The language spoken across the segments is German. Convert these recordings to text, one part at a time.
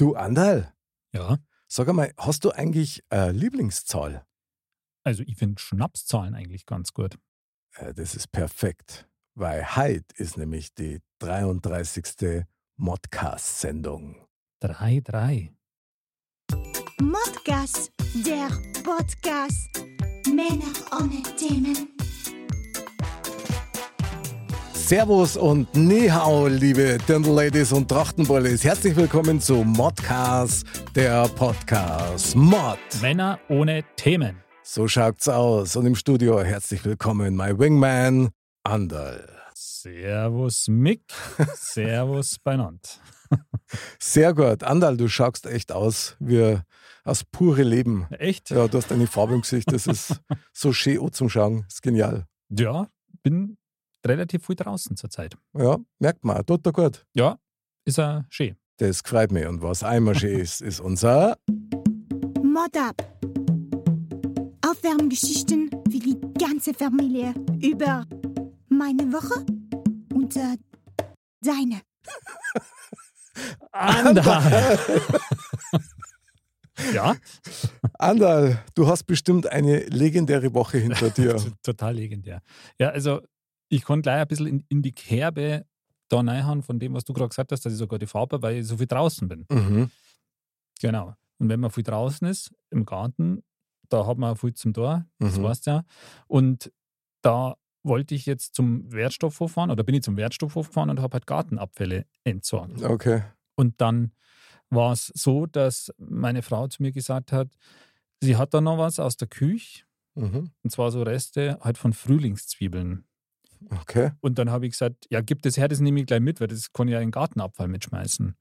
Du, Andal, Ja, sag einmal, hast du eigentlich eine Lieblingszahl? also ich finde Schnapszahlen eigentlich ganz gut. Äh, Das ist perfekt, weil heute ist nämlich die 33. Modcast-Sendung. 3-3. Modcast, der Podcast. Männer ohne Themen. Servus und Nihau, liebe Dirndl-Ladies und Trachtenbullis. Herzlich willkommen zu Modcast, der Podcast. Mod. Männer ohne Themen. So schaut's aus. Und im Studio herzlich willkommen, my Wingman, Andal. Servus Mick, Servus Beinand. Sehr gut. Andal, du schaust echt aus wie aus pure Leben. Echt? Ja, du hast eine Farbe im Gesicht, das ist so schön zum Schauen. ist genial. Ja, bin relativ viel draußen zurzeit. Ja, merkt man, tut er gut. Ja, ist er schön. Das freut mich. Und was einmal schön ist, ist unser Mod ab. Aufwärmgeschichten für die ganze Familie über meine Woche und äh, deine. Andal. ja, Andal. Du hast bestimmt eine legendäre Woche hinter dir. total legendär. Ja, also ich konnte gleich ein bisschen in, in die Kerbe da reinhauen von dem, was du gerade gesagt hast, dass ich sogar die Farbe, weil ich so viel draußen bin. mhm. Genau. Und wenn man viel draußen ist, im Garten, da hat man auch viel zum Tor, das Mhm. weißt du ja. Und da wollte ich jetzt zum Wertstoffhof fahren oder bin ich zum Wertstoffhof gefahren und habe halt Gartenabfälle entsorgt. Okay. Und dann war es so, dass meine Frau zu mir gesagt hat, sie hat da noch was aus der Küche, Mhm. und zwar so Reste halt von Frühlingszwiebeln. Okay. Und dann habe ich gesagt, ja, gib das her, das nehme ich gleich mit, weil das kann ich ja in den Gartenabfall mitschmeißen.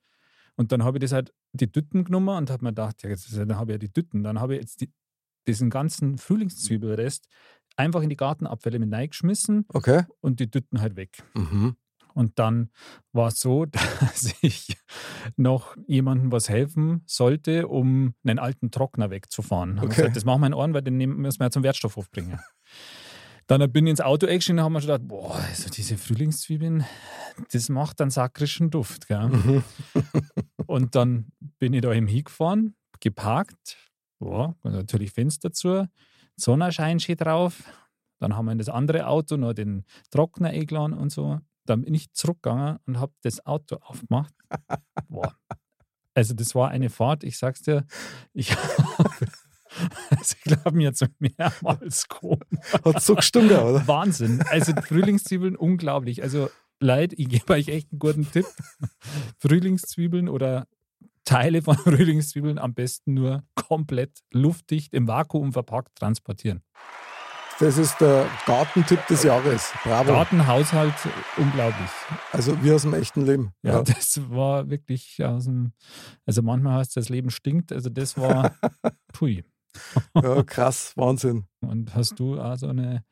Und dann habe ich das halt die Dütten genommen und habe mir gedacht, ja, jetzt, dann habe ich ja die Dütten. Dann habe ich jetzt die, diesen ganzen Frühlingszwiebelrest einfach in die Gartenabfälle mit reingeschmissen Okay. und die Dütten halt weg. Mhm. Und dann war es so, dass ich noch jemandem was helfen sollte, um einen alten Trockner wegzufahren. Okay. Gesagt, das machen wir in Ohren, weil den müssen wir ja zum Wertstoffhof bringen. Dann bin ich ins Auto eingestiegen und habe mir schon gedacht, boah, also diese Frühlingszwiebeln, das macht einen sakrischen Duft. Gell? Und dann bin ich da eben hingefahren, geparkt, ja, natürlich Fenster zu, Sonnenschein steht drauf. Dann haben wir in das andere Auto noch den Trockner eingeladen und so. Dann bin ich zurückgegangen und habe das Auto aufgemacht. Boah. Also das war eine Fahrt, ich sag's dir, ich habe, also ich glaube mir jetzt mehrmals gekommen. Hat so gestunken, oder? Wahnsinn. Also Frühlingszwiebeln, unglaublich. Also Leid, ich gebe euch echt einen guten Tipp. Frühlingszwiebeln oder Teile von Frühlingszwiebeln am besten nur komplett luftdicht im Vakuum verpackt transportieren. Das ist der Gartentipp des Jahres. Bravo. Gartenhaushalt, unglaublich. Also wie aus dem echten Leben. Ja, das war wirklich aus dem, also manchmal heißt es, das Leben stinkt, also das war, pui. ja krass, Wahnsinn. Und hast du auch so eine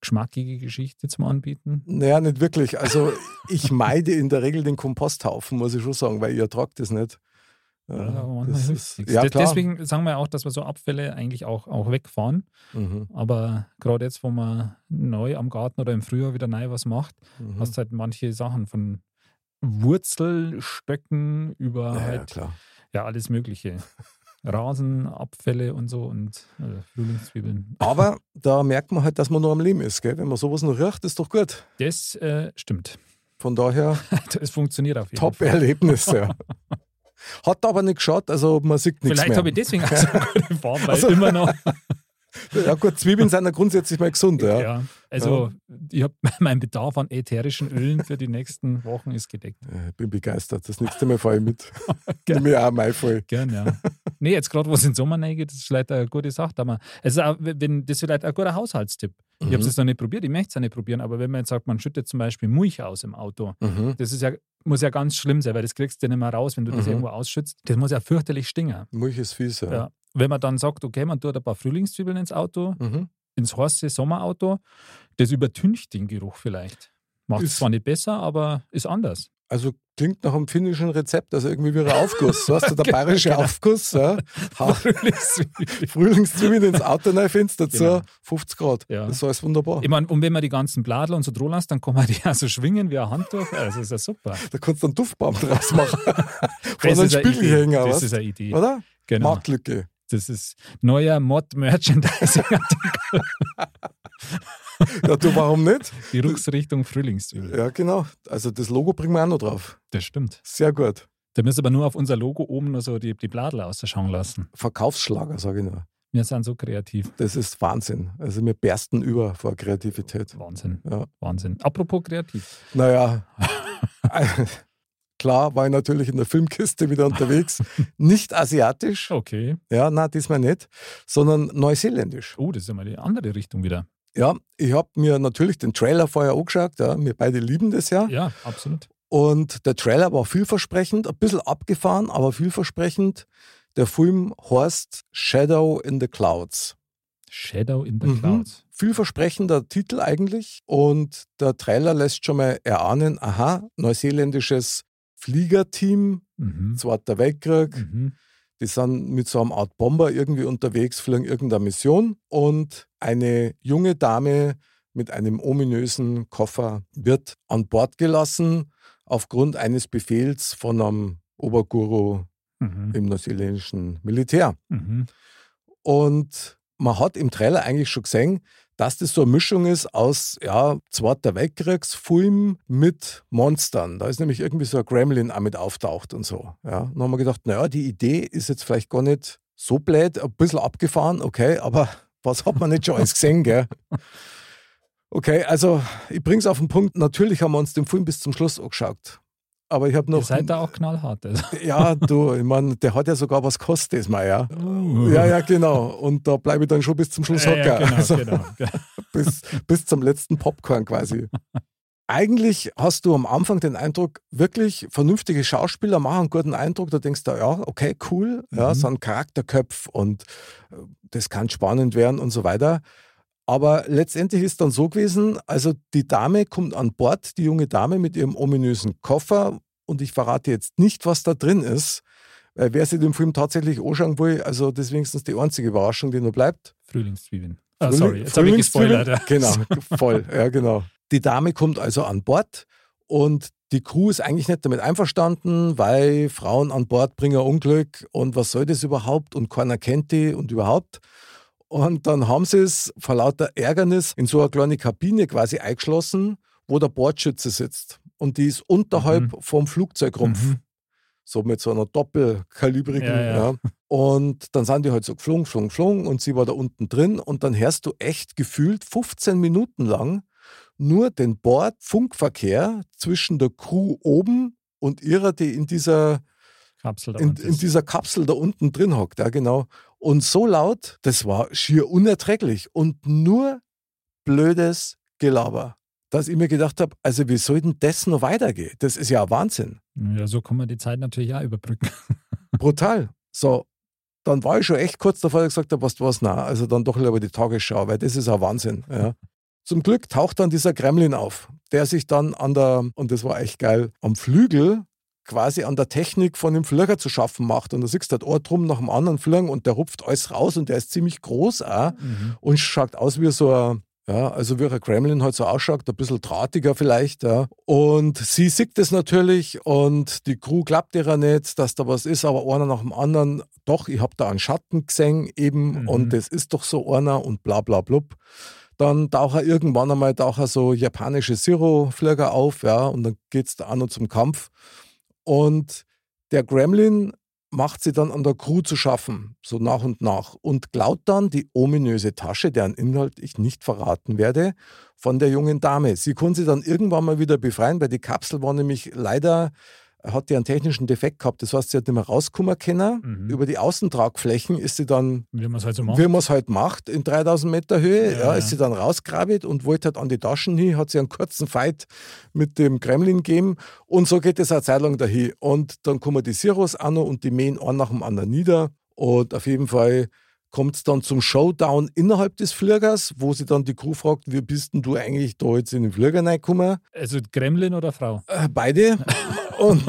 geschmackige Geschichte zum Anbieten? Naja, nicht wirklich. Also ich meide in der Regel den Komposthaufen, muss ich schon sagen, weil ihr ertragt das nicht. Ja, das ist, ja. Deswegen sagen wir auch, dass wir so Abfälle eigentlich auch, auch wegfahren. Mhm, Aber gerade jetzt, wo man neu am Garten oder im Frühjahr wieder neu was macht, mhm. hast halt manche Sachen von Wurzelstöcken über ja, halt ja alles Mögliche. Rasenabfälle und so und äh, Frühlingszwiebeln. Aber da merkt man halt, dass man noch am Leben ist. Gell? Wenn man sowas noch riecht, ist doch gut. Das äh, stimmt. Von daher Das funktioniert auf jeden Fall. Top-Erlebnis. Ja. Hat aber nicht geschaut, also man sieht nichts Vielleicht habe ich deswegen auch so eine gute Form, weil Also- immer noch. Ja gut, Zwiebeln sind ja grundsätzlich mal gesund. Ja. Ja. also ich habe mein Bedarf an ätherischen Ölen für die nächsten Wochen ist gedeckt. Ja, Ich bin begeistert. Das nächste Mal fahre ich mit. Nimm mir auch mal voll. Gern, ja. Nee, jetzt gerade, wo es in den Sommer reingeht, ist vielleicht eine gute Sache. Aber es ist auch, wenn, das ist vielleicht ein guter Haushaltstipp. Ich habe es Mhm. noch nicht probiert, ich möchte es auch nicht probieren, aber wenn man jetzt sagt, man schüttet zum Beispiel Milch aus im Auto, Mhm. das ist ja, muss ja ganz schlimm sein, weil das kriegst du nicht mehr raus, wenn du das Mhm. irgendwo ausschützt. Das muss ja fürchterlich stinken. Milch ist fies, ja. Ja. Wenn man dann sagt, okay, man tut ein paar Frühlingszwiebeln ins Auto, Mhm. ins heiße Sommerauto, das übertüncht den Geruch vielleicht. Macht es Ist- zwar nicht besser, aber ist anders. Also klingt nach einem finnischen Rezept, also irgendwie wie ein Aufguss. So hast du der Genau, bayerische genau. Aufguss. Ja. Frühlingszwiebeln ins Auto rein findest, dazu Genau. 50 Grad. Ja. Das ist alles wunderbar. Ich meine, und wenn man die ganzen Bladel und so dran lässt, dann kann man die auch so schwingen wie ein Handtuch. Das ist ja super. Da kannst du einen Duftbaum draus machen. Von Das einem ist eine Spiegel hängen, Das ist eine Idee. Oder? Genau. Marktlücke. Das ist neuer Mod-Merchandising. Ja, du, warum nicht? Geruchsrichtung Frühlingszwiebel. Ja, genau. Also das Logo bringen wir auch noch drauf. Das stimmt. Sehr gut. Da müssen wir nur auf unser Logo oben nur so die, die Bladel ausschauen lassen. Verkaufsschlager, sage ich nur. Wir sind so kreativ. Das ist Wahnsinn. Also wir bersten über vor Kreativität. Wahnsinn. Ja. Wahnsinn. Apropos kreativ. Naja, klar war ich natürlich in der Filmkiste wieder unterwegs. Nicht asiatisch, Okay. ja, na diesmal nicht, sondern neuseeländisch. Oh, das ist ja mal die andere Richtung wieder. Ja, ich habe mir natürlich den Trailer vorher angeschaut. Ja, wir beide lieben das ja. Ja, absolut. Und der Trailer war vielversprechend, ein bisschen abgefahren, aber vielversprechend. Der Film heißt Shadow in the Clouds. Shadow in the Mhm. Clouds. Vielversprechender Titel eigentlich. Und der Trailer lässt schon mal erahnen, aha, neuseeländisches Fliegerteam, Mhm. Zweiter Weltkrieg, Mhm. Die sind mit so einer Art Bomber irgendwie unterwegs, fliegen irgendeine Mission und eine junge Dame mit einem ominösen Koffer wird an Bord gelassen aufgrund eines Befehls von einem Oberguru Mhm. im neuseeländischen Militär. Mhm. Und man hat im Trailer eigentlich schon gesehen, dass das so eine Mischung ist aus ja, Zweiter Weltkriegsfilm mit Monstern. Da ist nämlich irgendwie so ein Gremlin auch mit auftaucht und so. Ja. Dann haben wir gedacht, naja, die Idee ist jetzt vielleicht gar nicht so blöd, ein bisschen abgefahren, okay, aber was hat man nicht schon alles gesehen, gell? Okay, also ich bring's auf den Punkt. Natürlich haben wir uns den Film bis zum Schluss angeschaut. Aber ich habe noch. Ihr seid da auch knallhart. Also. Ja, du, ich meine, der hat ja sogar was gekostet, das mal, ja. Ja, ja, genau. Und da bleibe ich dann schon bis zum Schluss Ja, hocken. ja, genau, also, genau. bis, bis zum letzten Popcorn quasi. Eigentlich hast du am Anfang den Eindruck, wirklich vernünftige Schauspieler machen einen guten Eindruck. Da denkst du, ja, okay, cool, ja, Mhm. so ein Charakterköpf und äh, das kann spannend werden und so weiter. Aber letztendlich ist dann so gewesen, also die Dame kommt an Bord, die junge Dame mit ihrem ominösen Koffer und ich verrate jetzt nicht, was da drin ist. Weil wer sich den Film tatsächlich anschauen will, also das ist wenigstens die einzige Überraschung, die noch bleibt. Frühlingszwiebeln. Ah, Frühling- sorry, jetzt habe ich gespoilert. Ja. Genau, voll, ja genau. Die Dame kommt also an Bord und die Crew ist eigentlich nicht damit einverstanden, weil Frauen an Bord bringen Unglück und was soll das überhaupt und keiner kennt die und überhaupt. Und dann haben sie es vor lauter Ärgernis in so eine kleine Kabine quasi eingeschlossen, wo der Bordschütze sitzt. Und die ist unterhalb vom Flugzeugrumpf. Mhm. So mit so einer doppelkalibrigen. Ja, Ja, ja. Und dann sind die halt so geflogen, geflogen, geflogen und sie war da unten drin und dann hörst du echt gefühlt 15 Minuten lang nur den Bordfunkverkehr zwischen der Crew oben und ihrer, die in dieser, Kapsel da in, unten in dieser Kapsel da unten drin hockt, ja genau. Und so laut, das war schier unerträglich und nur blödes Gelaber. Dass ich mir gedacht habe, also wie soll denn das noch weitergehen? Das ist ja Wahnsinn. Ja, so kann man die Zeit natürlich auch überbrücken. brutal. So, dann war ich schon echt kurz davor, dass ich gesagt habe, was du was, na, also dann doch lieber die Tagesschau, weil das ist ein Wahnsinn. Ja. Zum Glück taucht dann dieser Gremlin auf, der sich dann an der, und das war echt geil, am Flügel quasi an der Technik von dem Flieger zu schaffen macht. Und da siehst du halt ein drum nach dem anderen fliegen und der rupft alles raus und der ist ziemlich groß auch Mhm. und schaut aus wie so ein, ja, also wie ein Gremlin halt so ausschaut, ein bisschen drahtiger vielleicht, ja. Und sie sieht das natürlich und die Crew glaubt ihr nicht, dass da was ist, aber einer nach dem anderen, doch, ich hab da einen Schatten gesehen eben Mhm. und das ist doch so einer und bla bla blub. Dann taucht er irgendwann einmal taucht er so japanische Zero-Flieger auf, ja, und dann geht's da an und zum Kampf. Und der Gremlin macht sie dann an der Crew zu schaffen, so nach und nach, und klaut dann die ominöse Tasche, deren Inhalt ich nicht verraten werde, von der jungen Dame. Sie kann sie dann irgendwann mal wieder befreien, weil die Kapsel war nämlich leider hat die einen technischen Defekt gehabt. Das heißt, sie hat nicht mehr rauskommen können. Mhm. Über die Außentragflächen ist sie dann, Wie man es halt so halt macht, in 3000 Meter Höhe, Ja, ja, ist sie dann rausgrabt und wollte halt an die Taschen hin, hat sie einen kurzen Fight mit dem Kremlin gegeben und so geht es eine Zeit lang dahin. Und dann kommen die Siros an und die mähen einen nach dem anderen nieder und auf jeden Fall kommt es dann zum Showdown innerhalb des Fliegers, wo sie dann die Crew fragt, wie bist denn du eigentlich da jetzt in den Flieger reingekommen? Also Gremlin oder Frau? Äh, beide. und,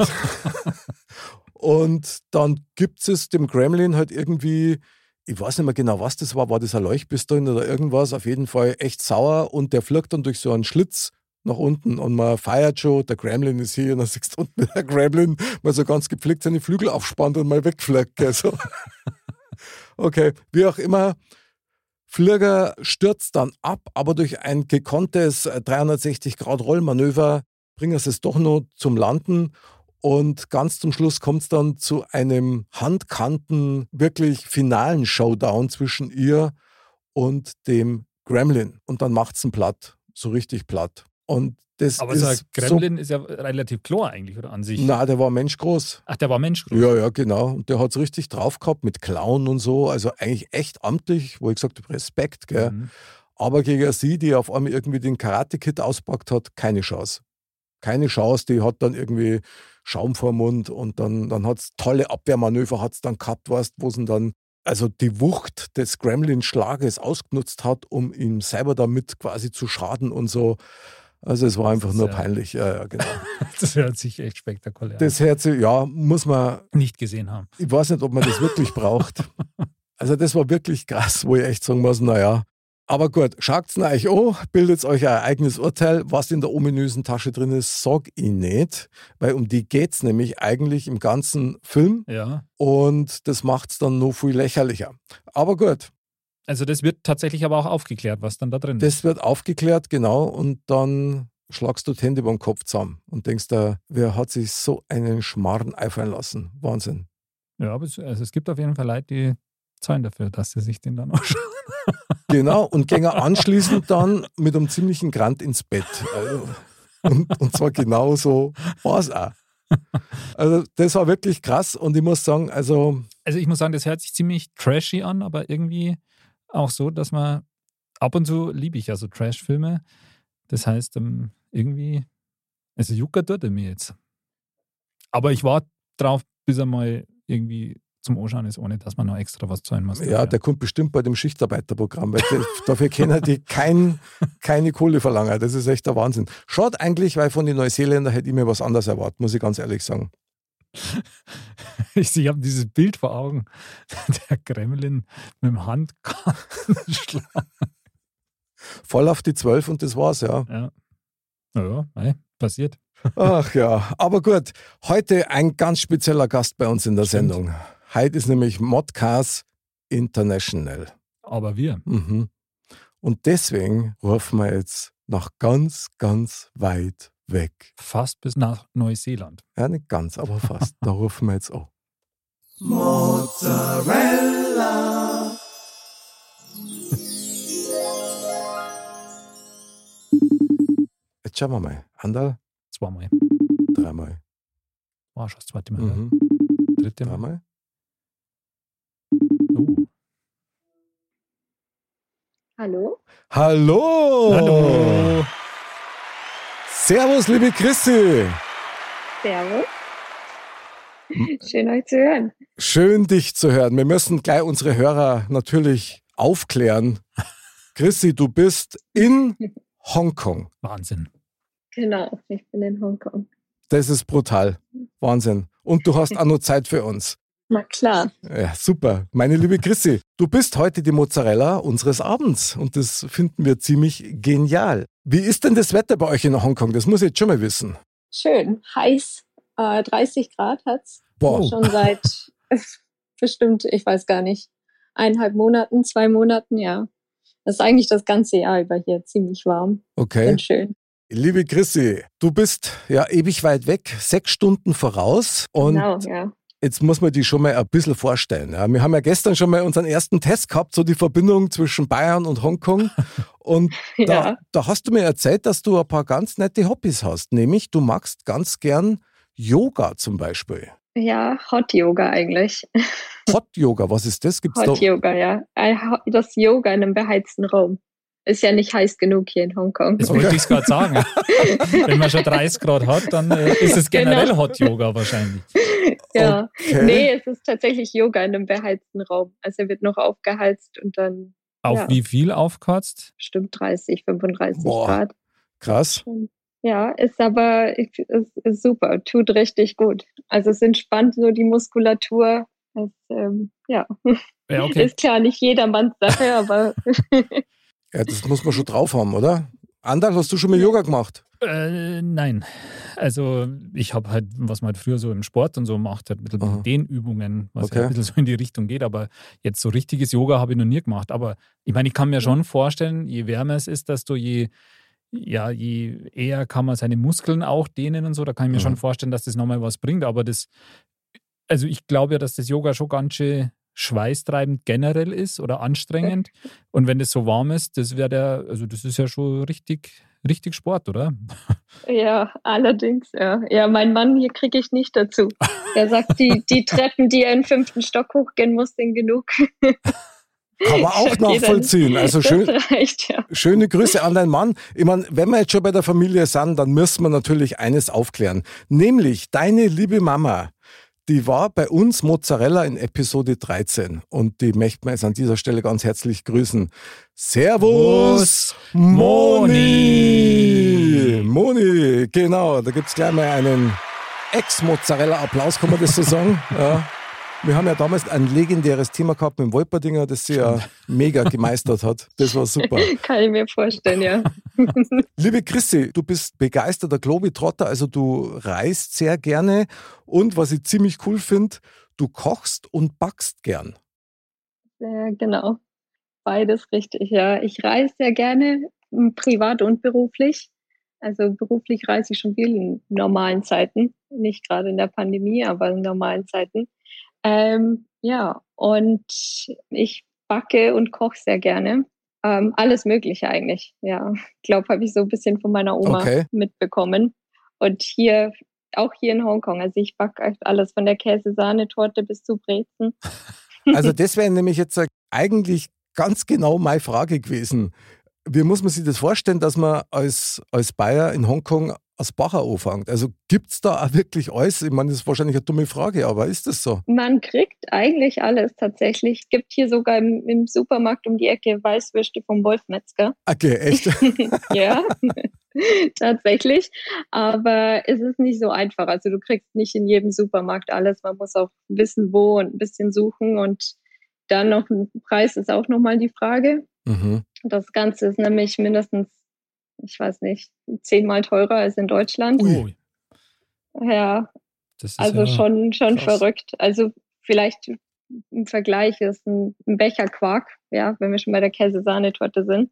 und dann gibt es dem Gremlin halt irgendwie, ich weiß nicht mehr genau, was das war, war das ein Leuchtpistollen oder irgendwas, auf jeden Fall echt sauer und der fliegt dann durch so einen Schlitz nach unten und man feiert schon, der Gremlin ist hier und dann siehst du unten der Gremlin mal so ganz gepflegt seine Flügel aufspannt und mal wegfliegt. gell, So. Okay, wie auch immer, Flieger stürzt dann ab, aber durch ein gekonntes 360-Grad-Rollmanöver bringen sie es doch noch zum Landen. Und ganz zum Schluss kommt es dann zu einem handkanten, wirklich finalen Showdown zwischen ihr und dem Gremlin. Und dann macht es ihn platt, so richtig platt. Und das Aber ist so Gremlin ist ja relativ klar eigentlich, oder an sich? So, na, der war menschgroß. Ach, der war Mensch. Ja, ja, genau. Und der hat es richtig drauf gehabt mit Clown und so. Also eigentlich echt amtlich, wo ich gesagt habe, Respekt, gell. Mhm. Aber gegen sie, die auf einmal irgendwie den Karate-Kit auspackt hat, keine Chance. Keine Chance, die hat dann irgendwie Schaum vor Mund und dann, dann hat es tolle Abwehrmanöver hat's dann gehabt, weißt, wo sie dann also die Wucht des Gremlin-Schlages ausgenutzt hat, um ihm selber damit quasi zu schaden und so. Also es war einfach nur ja- peinlich. Ja, ja, genau. Das hört sich echt spektakulär Das Herz, ja, muss man, an. Nicht gesehen haben. ich weiß nicht, ob man das wirklich braucht. Also das war wirklich krass, wo ich echt sagen muss, naja. Aber gut, schaut's euch an, bildet euch ein eigenes Urteil. Was in der ominösen Tasche drin ist, sag ich nicht, weil um die geht's nämlich eigentlich im ganzen Film Ja. und das macht's dann noch viel lächerlicher. Aber gut, Also das wird tatsächlich aber auch aufgeklärt, was dann da drin ist. das wird aufgeklärt, genau, und dann schlagst du die Hände beim Kopf zusammen und denkst da, wer hat sich so einen Schmarrn einfallen lassen? Wahnsinn. Ja, aber es, also es gibt auf jeden Fall Leute, die zahlen dafür, dass sie sich den dann anschauen. Genau, und gänge anschließend dann mit einem ziemlichen Grant ins Bett. Also, und, und zwar genauso war es auch. Also, das war wirklich krass und ich muss sagen, also, Also ich muss sagen, das hört sich ziemlich trashy an, aber irgendwie auch so, dass man ab und zu liebe ich ja so Trash-Filme. Das heißt, ähm, irgendwie, also Jucker tut er mir jetzt. Aber ich warte drauf, bis er mal irgendwie zum Anschauen ist, ohne dass man noch extra was zahlen muss. ja, der kommt bestimmt bei dem Schichtarbeiterprogramm, weil dafür können die kein, keine Kohle verlangen. Das ist echt der Wahnsinn. Schaut eigentlich, weil von den Neuseeländern hätte ich mir was anderes erwartet, muss ich ganz ehrlich sagen. Ich, ich habe dieses Bild vor Augen, der Gremlin mit dem Handkantenschlag. Voll auf die Zwölf und das war's, ja. Ja, naja, mei, passiert. Ach ja, aber gut. Heute ein ganz spezieller Gast bei uns in der Stimmt. Sendung. Heute ist nämlich Modcast International. Aber wir. Mhm. Und deswegen rufen wir jetzt nach ganz, ganz weit weg. Fast bis nach Neuseeland. Ja, nicht ganz, aber fast. da rufen wir jetzt an. Jetzt schauen wir mal. Andal, Zweimal. dreimal. War schon das zweite Mal. Mhm. Dritte Mal. Dreimal. Hallo? Hallo! Hallo. Servus, liebe Christi! Servus. Schön euch zu hören. Schön, dich zu hören. Wir müssen gleich unsere Hörer natürlich aufklären. Chrissy, du bist in Hongkong. Wahnsinn. Genau, ich bin in Hongkong. Das ist brutal. Wahnsinn. Und du hast auch noch Zeit für uns. Na klar. Ja, super. Meine liebe Chrissy, du bist heute die Mozzarella unseres Abends und das finden wir ziemlich genial. Wie ist denn das Wetter bei euch in Hongkong? Das muss ich jetzt schon mal wissen. Schön. Heiß. Äh, 30 Grad hat's. Boah, Schon seit bestimmt, ich weiß gar nicht, eineinhalb Monaten, zwei Monaten, ja. Das ist eigentlich das ganze Jahr über hier ziemlich warm okay. und schön. Liebe Chrissy, du bist ja ewig weit weg, sechs Stunden voraus und genau, ja. Jetzt muss man die schon mal ein bisschen vorstellen. Ja. Wir haben ja gestern schon mal unseren ersten Test gehabt, so die Verbindung zwischen Bayern und Hongkong. Und da, Ja. da hast du mir erzählt, dass du ein paar ganz nette Hobbys hast. Nämlich, du magst ganz gern Yoga zum Beispiel. Ja, Hot Yoga eigentlich. Hot Yoga, was ist das? Gibt's Hot da? Yoga, ja. Äh, Das Yoga in einem beheizten Raum. Ist ja nicht heiß genug hier in Hongkong. Das wollte ich gerade sagen. Wenn man schon 30 Grad hat, dann äh, ist es generell Genau. Hot Yoga wahrscheinlich. Ja. Okay. Nee, es ist tatsächlich Yoga in einem beheizten Raum. Also er wird noch aufgeheizt und dann Auf Ja. wie viel aufkotzt? bestimmt 30, 35 Boah. Grad. Krass. Ja, ist aber ist, ist super, tut richtig gut. Also es entspannt so die Muskulatur. Es, ähm, ja, Ja, okay. ist klar nicht jedermanns Sache, aber Ja, das muss man schon drauf haben, oder? Andal, hast du schon mal Yoga gemacht? Äh, nein. Also ich habe halt, was man halt früher so im Sport und so macht, halt ein bisschen Aha. Dehnübungen, was Okay. ja ein bisschen so in die Richtung geht, aber jetzt so richtiges Yoga habe ich noch nie gemacht. Aber ich meine, ich kann mir schon vorstellen, je wärmer es ist, desto je, ja, je eher kann man seine Muskeln auch dehnen und so, da kann ich mir Mhm. schon vorstellen, dass das nochmal was bringt. Aber das, also ich glaube ja, dass das Yoga schon ganz schön schweißtreibend generell ist oder anstrengend. Und wenn das so warm ist, das wäre der, also das ist ja schon richtig, richtig Sport, oder? ja, allerdings, ja. Ja, mein Mann hier kriege ich nicht dazu. Er sagt, die, die Treppen, die er in den fünften Stock hochgehen muss, sind genug. Kann man auch nachvollziehen. Also schön, reicht, ja. Schöne Grüße an deinen Mann. Ich meine, wenn wir jetzt schon bei der Familie sind, dann müssen wir natürlich eines aufklären. Nämlich, deine liebe Mama, die war bei uns Mozzarella in Episode 13. Und die möchten wir jetzt an dieser Stelle ganz herzlich grüßen. Servus, Moni! Moni, genau. Da gibt's gleich mal einen Ex-Mozzarella-Applaus, kann man das so sagen? Ja. Wir haben ja damals ein legendäres Thema gehabt mit dem Wolperdinger, das sie ja mega gemeistert hat. Das war super. Kann ich mir vorstellen, ja. Liebe Christi, du bist begeisterter Globetrotter, also du reist sehr gerne und was ich ziemlich cool finde, du kochst und backst gern. Ja, genau. Beides richtig, ja. Ich reise sehr gerne, privat und beruflich. Also beruflich reise ich schon viel in normalen Zeiten. Nicht gerade in der Pandemie, aber in normalen Zeiten. Ähm, ja, und ich backe und koche sehr gerne. Ähm, alles Mögliche eigentlich. Ja, ich glaube, habe ich so ein bisschen von meiner Oma Okay. mitbekommen. Und hier, auch hier in Hongkong. Also ich backe alles von der Käsesahnetorte bis zu Brezen. Also das wäre nämlich jetzt äh, eigentlich ganz genau meine Frage gewesen. Wie muss man sich das vorstellen, dass man als, als Bayer in Hongkong als Bacher anfängt? Also gibt es da auch wirklich alles? Ich meine, das ist wahrscheinlich eine dumme Frage, aber ist das so? Man kriegt eigentlich alles tatsächlich. Gibt hier sogar im, im Supermarkt um die Ecke Weißwürste vom Wolfmetzger. Okay, echt? ja, tatsächlich. Aber es ist nicht so einfach. Also du kriegst nicht in jedem Supermarkt alles. Man muss auch wissen, wo und ein bisschen suchen. Und dann noch ein Preis ist auch nochmal die Frage. mhm. Das Ganze ist nämlich mindestens, ich weiß nicht, zehnmal teurer als in Deutschland. Ui. Ja, das ist also ja, schon, schon krass. verrückt. Also vielleicht im Vergleich ist ein, ein Becher Quark, ja, wenn wir schon bei der Käsesahnetorte sind,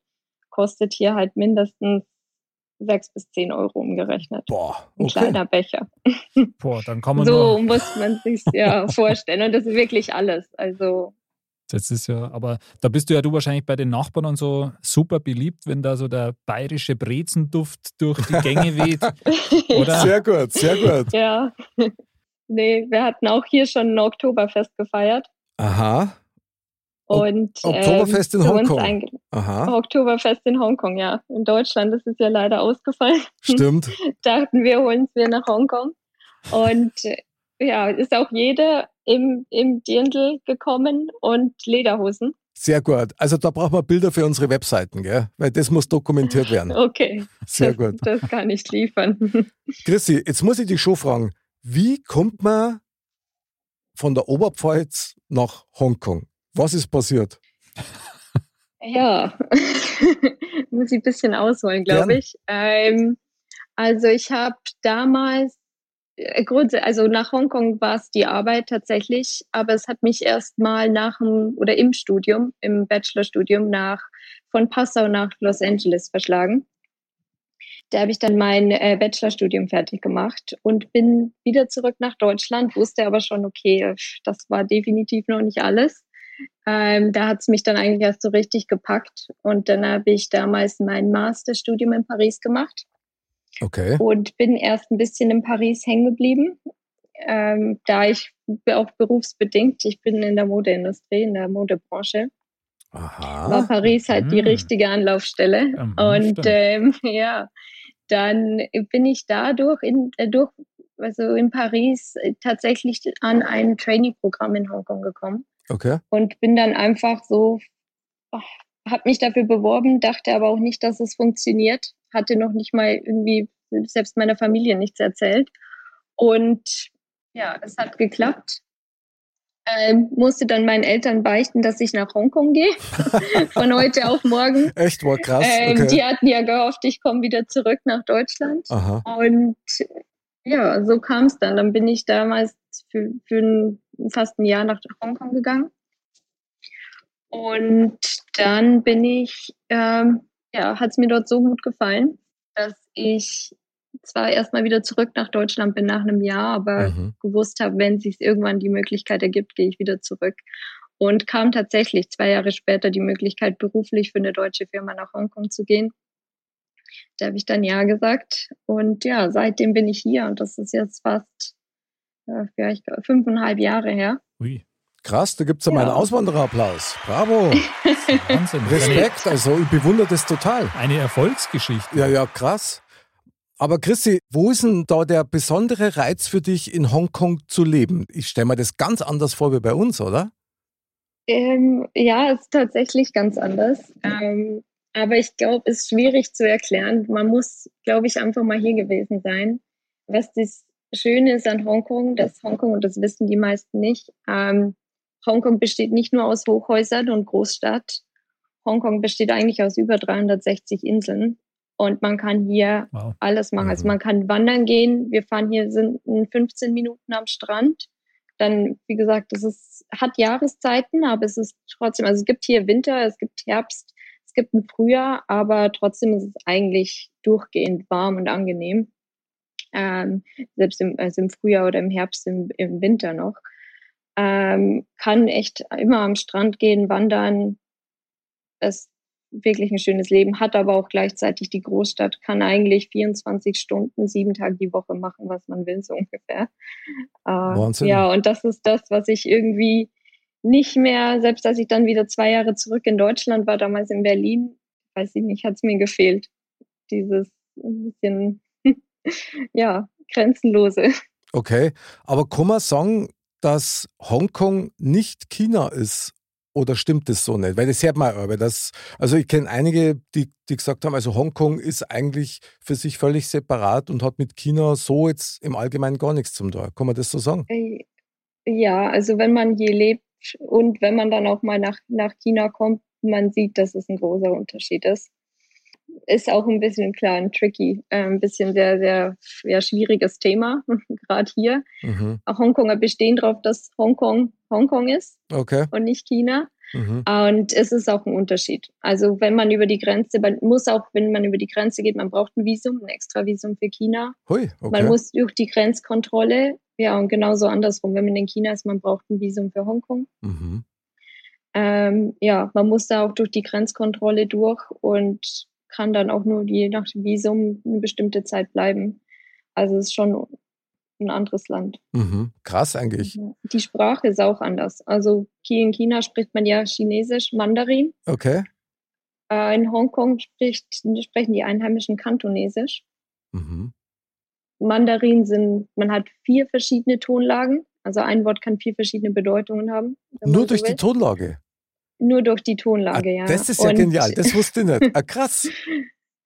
kostet hier halt mindestens sechs bis zehn Euro umgerechnet. Boah, Ein okay. kleiner Becher. Boah, dann kann man So nur, muss man sich ja vorstellen. Und das ist wirklich alles. Also das ist ja, aber da bist du ja du wahrscheinlich bei den Nachbarn und so super beliebt, wenn da so der bayerische Brezenduft durch die Gänge weht. Oder? Sehr gut, sehr gut. ja. Nee, wir hatten auch hier schon ein Oktoberfest gefeiert. Aha, Und Oktoberfest in zu uns Hongkong. aha, Oktoberfest in Hongkong, ja. In Deutschland ist es ja leider ausgefallen. stimmt. Dachten wir, holen es wir nach Hongkong. Und äh, ja, ist auch jeder im, im Dirndl gekommen und Lederhosen. Sehr gut. Also da brauchen wir Bilder für unsere Webseiten, gell? Weil das muss dokumentiert werden. Okay, Sehr das, gut. das kann ich liefern. Chrissy, jetzt muss ich dich schon fragen, wie kommt man von der Oberpfalz nach Hongkong? Was ist passiert? Ja, muss ich ein bisschen ausholen, glaube ich. Ähm, also ich habe damals, äh, also nach Hongkong war es die Arbeit tatsächlich, aber es hat mich erst mal nach dem oder im Studium, im Bachelorstudium nach von Passau nach Los Angeles verschlagen. Da habe ich dann mein äh, Bachelorstudium fertig gemacht und bin wieder zurück nach Deutschland, wusste aber schon, okay, das war definitiv noch nicht alles. Ähm, da hat es mich dann eigentlich erst so richtig gepackt. Und dann habe ich damals mein Masterstudium in Paris gemacht. Okay. und bin erst ein bisschen in Paris hängen geblieben, ähm, da ich auch berufsbedingt, ich bin in der Modeindustrie, in der Modebranche, war Aha. Paris halt die Mhm. richtige Anlaufstelle. Mhm, und ähm, ja, dann bin ich dadurch in, äh, durch, also in Paris äh, tatsächlich an ein Trainee-Programm in Hongkong gekommen Okay. und bin dann einfach so, habe mich dafür beworben, dachte aber auch nicht, dass es funktioniert, hatte noch nicht mal irgendwie selbst meiner Familie nichts erzählt und ja, es hat geklappt. Ähm, musste dann meinen Eltern beichten, dass ich nach Hongkong gehe, von heute auf morgen. Echt, war krass. Ähm, Okay. Die hatten ja gehofft, ich komme wieder zurück nach Deutschland. Aha. Und ja, so kam es dann. Dann bin ich damals für, für ein, fast ein Jahr nach Hongkong gegangen. Und dann bin ich, ähm, ja, hat es mir dort so gut gefallen, dass ich zwar erstmal wieder zurück nach Deutschland bin nach einem Jahr, aber Mhm. gewusst habe, wenn sich irgendwann die Möglichkeit ergibt, gehe ich wieder zurück. Und kam tatsächlich zwei Jahre später die Möglichkeit, beruflich für eine deutsche Firma nach Hongkong zu gehen. Da habe ich dann Ja gesagt. Und ja, seitdem bin ich hier und das ist jetzt fast äh, glaub, fünfeinhalb Jahre her. Ui, Krass, da gibt es ja mal einen. Auswandererapplaus. Bravo. Wahnsinn. Respekt, also ich bewundere das total. Eine, eine Erfolgsgeschichte. Ja, ja, krass. Aber Christi, wo ist denn da der besondere Reiz für dich, in Hongkong zu leben? Ich stelle mir das ganz anders vor wie bei uns, oder? Ähm, ja, ist tatsächlich ganz anders. Ähm, aber ich glaube, es ist schwierig zu erklären. Man muss, glaube ich, einfach mal hier gewesen sein. Was das Schöne ist an Hongkong, dass Hongkong, und das wissen die meisten nicht, ähm, Hongkong besteht nicht nur aus Hochhäusern und Großstadt. Hongkong besteht eigentlich aus über 360 Inseln. Und man kann hier Wow. alles machen. Also Mhm. man kann wandern gehen. Wir fahren hier sind in 15 Minuten am Strand. Dann, wie gesagt, es ist, hat Jahreszeiten, aber es ist trotzdem, also es gibt hier Winter, es gibt Herbst, es gibt ein Frühjahr, aber trotzdem ist es eigentlich durchgehend warm und angenehm. Ähm, selbst im, also im Frühjahr oder im Herbst, im, im Winter noch. Ähm, kann echt immer am Strand gehen, wandern. Es wirklich ein schönes Leben, hat aber auch gleichzeitig die Großstadt, kann eigentlich 24 Stunden, sieben Tage die Woche machen, was man will, so ungefähr. Äh, Wahnsinn. Ja, und das ist das, was ich irgendwie nicht mehr, selbst als ich dann wieder zwei Jahre zurück in Deutschland war, damals in Berlin, weiß ich nicht, hat es mir gefehlt. Dieses ein bisschen, ja, grenzenlose. Okay, aber kann man sagen, dass Hongkong nicht China ist? Oder stimmt das so nicht? Weil das hört man aber. Das, also ich kenne einige, die, die gesagt haben, also Hongkong ist eigentlich für sich völlig separat und hat mit China so jetzt im Allgemeinen gar nichts zum tun. Kann man das so sagen? Äh, Ja, also wenn man hier lebt und wenn man dann auch mal nach, nach China kommt, man sieht, dass es ein großer Unterschied ist. Ist auch ein bisschen klar ein tricky, äh, ein bisschen sehr, sehr ja, schwieriges Thema, gerade hier. Mhm. Auch Hongkonger bestehen darauf, dass Hongkong Hongkong ist Okay. und nicht China. Mhm. Und es ist auch ein Unterschied. Also wenn man über die Grenze, man muss auch, wenn man über die Grenze geht, man braucht ein Visum, ein extra Visum für China. Hui, okay. Man muss durch die Grenzkontrolle, ja, und genauso andersrum. Wenn man in China ist, man braucht ein Visum für Hongkong. mhm. Ähm, ja, man muss da auch durch die Grenzkontrolle durch und kann dann auch nur je nach Visum eine bestimmte Zeit bleiben. Also es ist schon ein anderes Land. Mhm. Krass eigentlich. Die Sprache ist auch anders. Also hier in China spricht man ja Chinesisch, Mandarin. Okay. Äh, in Hongkong spricht, sprechen die Einheimischen Kantonesisch. Mhm. Mandarin sind, man hat vier verschiedene Tonlagen. Also ein Wort kann vier verschiedene Bedeutungen haben. Nur man so durch die. Tonlage. Nur durch die Ah, Tonlage, ja. Das ist ja Und- genial. Das wusste ich nicht. Ah, krass.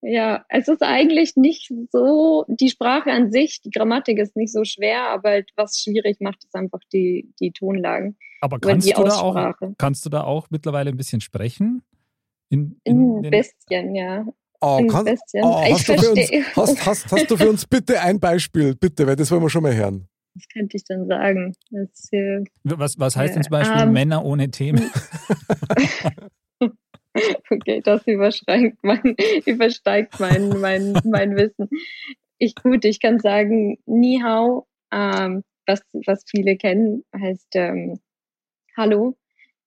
Ja, es ist eigentlich nicht so, die Sprache an sich, die Grammatik ist nicht so schwer, aber halt was schwierig macht, ist einfach die, die Tonlagen. Aber kannst die du da auch, kannst du da auch mittlerweile ein bisschen sprechen? In, Ein den- bisschen, ja. Oh, Ein kann, bisschen. oh, Ich hast, du für uns, verstehe. hast, hast, hast du für uns bitte ein Beispiel? Bitte, weil das wollen wir schon mal hören. Was könnte ich denn sagen? Das, äh, was, was heißt denn zum Beispiel ähm, Männer ohne Themen? okay, das übersteigt mein, übersteigt mein, mein, mein Wissen. Ich, gut, ich kann sagen, Ni Hao, ähm, was, was viele kennen, heißt ähm, Hallo.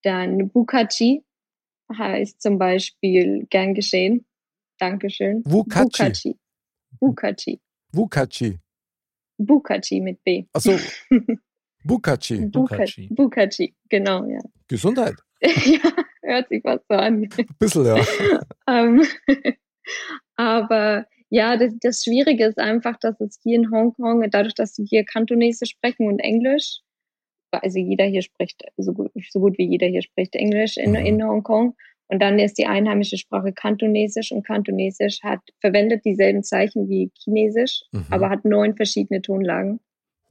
Dann Bukachi heißt zum Beispiel gern geschehen. Dankeschön. Wukachi. Bukachi. Bukachi. Wukachi. Bukachi mit B. Achso, Bukachi. Bukachi. Bukachi, genau, ja. Gesundheit. ja, hört sich was so an. Ein bisschen, ja. ähm, aber ja, das, das Schwierige ist einfach, dass es hier in Hongkong, dadurch, dass sie hier Kantonesisch sprechen und Englisch, also jeder hier spricht, so gut, so gut wie jeder hier spricht Englisch in, Mhm. in Hongkong. Und dann ist die einheimische Sprache Kantonesisch und Kantonesisch hat, verwendet dieselben Zeichen wie Chinesisch, Mhm. aber hat neun verschiedene Tonlagen.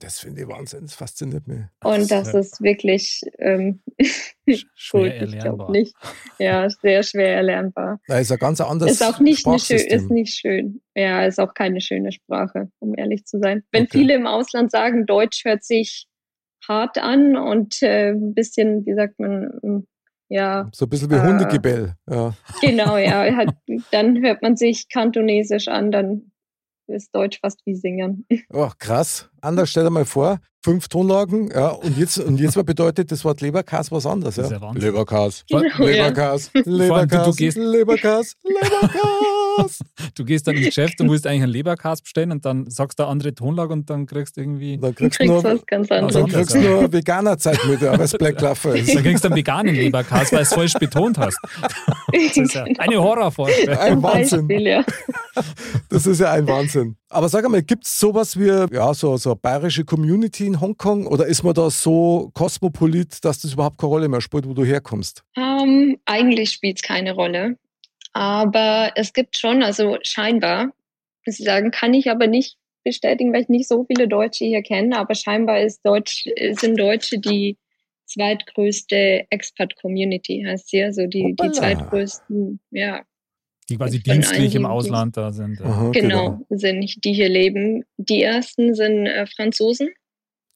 Das finde ich Wahnsinn, das fasziniert mich. Und das ja ist wirklich ähm, schwer erlernbar. glaube nicht. Ja, sehr schwer erlernbar. Da ist ein ganz anderes ist auch nicht, eine schön, ist nicht schön. Ja, ist auch keine schöne Sprache, um ehrlich zu sein. Wenn Okay. viele im Ausland sagen, Deutsch hört sich hart an und äh, ein bisschen, wie sagt man, ja, So ein bisschen wie Äh, Hundegebell. Ja. genau, ja, halt, dann hört man sich kantonesisch an, dann ist Deutsch fast wie Singen. Oh, krass. Anders, stell dir mal vor, fünf Tonlagen, ja, und jetzt, und jetzt mal bedeutet das Wort Leberkas was anderes, Das ist ja? ja Wahnsinn. Leberkas. Genau, ja. Leberkas, du- du Leberkas, gehst- Leberkas, Leberkas. Du gehst dann ins Geschäft und willst eigentlich einen Leberkas bestellen und dann sagst du eine andere Tonlage und dann kriegst du irgendwie. Dann Du kriegst du nur, was ganz Also dann anderes. kriegst du nur Veganer-Zeit weil es Black Laffer ist. Dann kriegst du einen veganen Leberkas, weil du es falsch betont hast. Das ist ja eine Horrorvorstellung. Ein Wahnsinn. Beispiel, ja. Das ist ja ein Wahnsinn. Aber sag einmal, gibt es sowas wie ja, so, so eine bayerische Community in Hongkong oder ist man da so kosmopolit, dass das überhaupt keine Rolle mehr spielt, wo du herkommst? Ähm, eigentlich spielt es keine Rolle. Aber es gibt schon, also scheinbar, muss ich sagen, kann ich aber nicht bestätigen, weil ich nicht so viele Deutsche hier kenne, aber scheinbar ist Deutsch, sind Deutsche die zweitgrößte Expat-Community, heißt sie, also die, Hoppala. die zweitgrößten, ja, Die quasi dienstlich im Ausland da sind. Aha, genau, sind, die hier leben. Die ersten sind äh, Franzosen,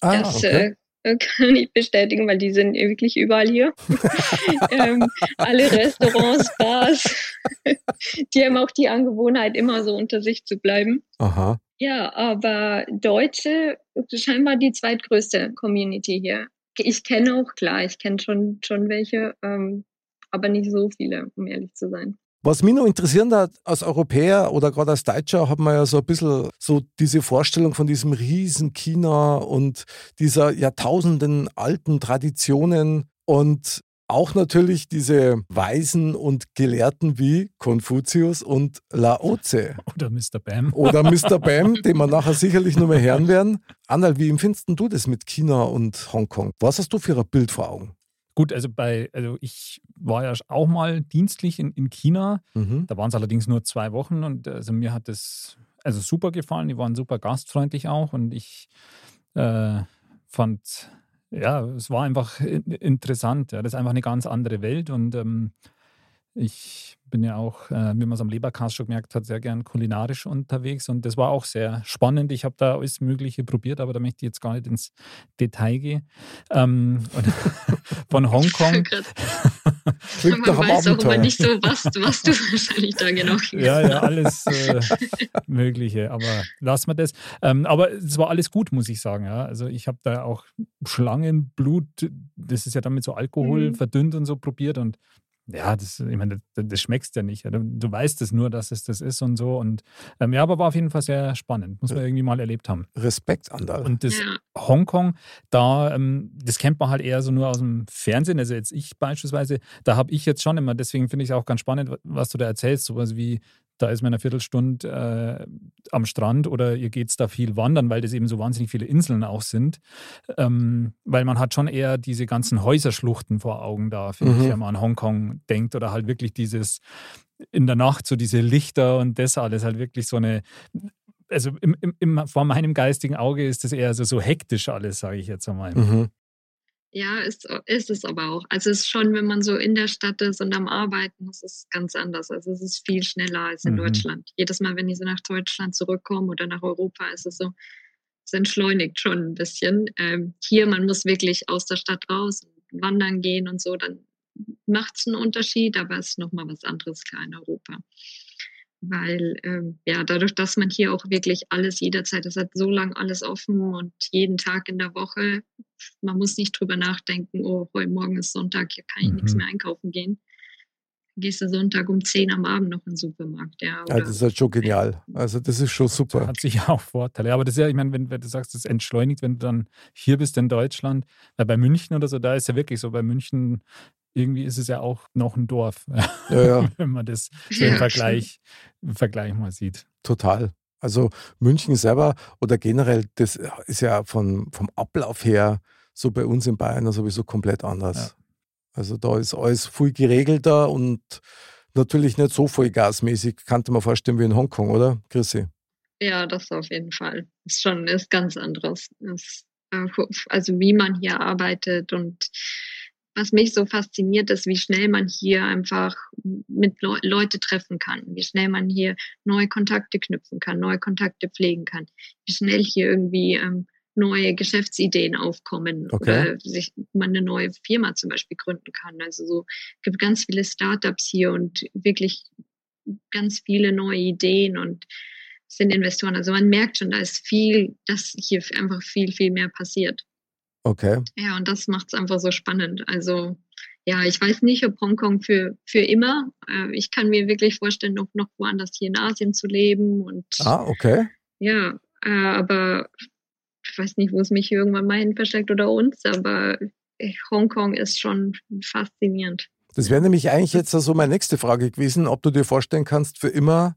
Ah, das okay. äh, kann ich bestätigen, weil die sind wirklich überall hier. ähm, alle Restaurants, Bars, die haben auch die Angewohnheit, immer so unter sich zu bleiben. Aha. Ja, aber Deutsche, scheinbar die zweitgrößte Community hier. Ich kenne auch, klar, ich kenne schon, schon welche, ähm, aber nicht so viele, um ehrlich zu sein. Was mich noch interessieren hat, als Europäer oder gerade als Deutscher, hat man ja so ein bisschen so diese Vorstellung von diesem riesen China und dieser Jahrtausenden alten Traditionen und auch natürlich diese Weisen und Gelehrten wie Konfuzius und Laoze Oder Mr. Bam. oder Mr. Bam, den wir nachher sicherlich noch mehr hören werden. Annal, wie empfindest du das mit China und Hongkong? Was hast du für ein Bild vor Augen? Gut, also bei, also ich war ja auch mal dienstlich in, in China. Mhm. Da waren es allerdings nur zwei Wochen und also mir hat es also super gefallen. Die waren super gastfreundlich auch und ich äh, fand, ja, es war einfach in- interessant. Ja. Das ist einfach eine ganz andere Welt und ähm, ich bin ja auch, äh, wie man es am Lebercast schon gemerkt hat, sehr gern kulinarisch unterwegs und das war auch sehr spannend. Ich habe da alles Mögliche probiert, aber da möchte ich jetzt gar nicht ins Detail gehen. Ähm, und von Hongkong. Klingt Man weiß auch Abenteuer. immer nicht so, was, was du wahrscheinlich da genau Ja, ja, alles äh, Mögliche, aber lassen wir das. Ähm, aber es war alles gut, muss ich sagen. Ja. Also ich habe da auch Schlangenblut, das ist ja dann mit so Alkohol Mhm. verdünnt und so probiert und ja, das, ich meine, das, das schmeckst ja nicht. Du, du weißt es nur, dass es das ist und so. Und ähm, ja, aber war auf jeden Fall sehr spannend. Muss man irgendwie mal erlebt haben. Respekt, Andal. Und das Ja. Hongkong, da, ähm, das kennt man halt eher so nur aus dem Fernsehen. Also jetzt ich beispielsweise, da habe ich jetzt schon immer, deswegen finde ich es auch ganz spannend, was du da erzählst, sowas wie, da ist man eine Viertelstunde äh, am Strand oder ihr geht's da viel wandern, weil das eben so wahnsinnig viele Inseln auch sind. Ähm, weil man hat schon eher diese ganzen Häuserschluchten vor Augen da, finde Mhm. ich, wenn man an Hongkong denkt oder halt wirklich dieses in der Nacht so diese Lichter und das alles halt wirklich so eine also im, im, im, vor meinem geistigen Auge ist das eher so, so hektisch alles, sage ich jetzt einmal. Mhm. Ja, ist, ist es aber auch. Also es ist schon, wenn man so in der Stadt ist und am Arbeiten, ist es ganz anders. Also es ist viel schneller als in Mhm. Deutschland. Jedes Mal, wenn ich so nach Deutschland zurückkomme oder nach Europa, ist es so, es entschleunigt schon ein bisschen. Ähm, hier, man muss wirklich aus der Stadt raus und wandern gehen und so, dann macht es einen Unterschied, aber es ist nochmal was anderes klar in Europa. Weil, ähm, ja, dadurch, dass man hier auch wirklich alles jederzeit, es hat so lange alles offen und jeden Tag in der Woche, man muss nicht drüber nachdenken, oh, heute Morgen ist Sonntag, hier kann ich nichts Mhm. mehr einkaufen gehen. gehst du Sonntag um 10 am Abend noch in den Supermarkt. Ja, ja, das ist halt schon genial. Also das ist schon super. Hat sicher auch Vorteile. Aber das ist ja, ich meine, wenn, wenn du sagst, das entschleunigt, wenn du dann hier bist in Deutschland, weil bei München oder so, da ist ja wirklich so, bei München irgendwie ist es ja auch noch ein Dorf, ja, ja. wenn man das so im Vergleich, im Vergleich mal sieht. Total. Also München selber oder generell, das ist ja von, vom Ablauf her so bei uns in Bayern sowieso komplett anders. Ja. Also da ist alles viel geregelter und natürlich nicht so vollgasmäßig, kannte man vorstellen wie in Hongkong, oder, Chrissy? Ja, das auf jeden Fall. Ist schon ist ganz anderes. Ist, äh, also wie man hier arbeitet und was mich so fasziniert, ist, wie schnell man hier einfach mit Le Leute treffen kann, wie schnell man hier neue Kontakte knüpfen kann, neue Kontakte pflegen kann, wie schnell hier irgendwie ähm, neue Geschäftsideen aufkommen okay. oder sich man eine neue Firma zum Beispiel gründen kann. Also so gibt ganz viele Startups hier und wirklich ganz viele neue Ideen und sind Investoren. Also man merkt schon, da ist viel, dass hier einfach viel, viel mehr passiert. Okay. Ja, und das macht es einfach so spannend. Also ja, ich weiß nicht, ob Hongkong für, für immer. Äh, ich kann mir wirklich vorstellen, noch, noch woanders hier in Asien zu leben. Und ah, okay. Ja, äh, aber ich weiß nicht, wo es mich irgendwann mal hin versteckt oder uns, aber Hongkong ist schon faszinierend. Das wäre nämlich eigentlich jetzt so meine nächste Frage gewesen, ob du dir vorstellen kannst, für immer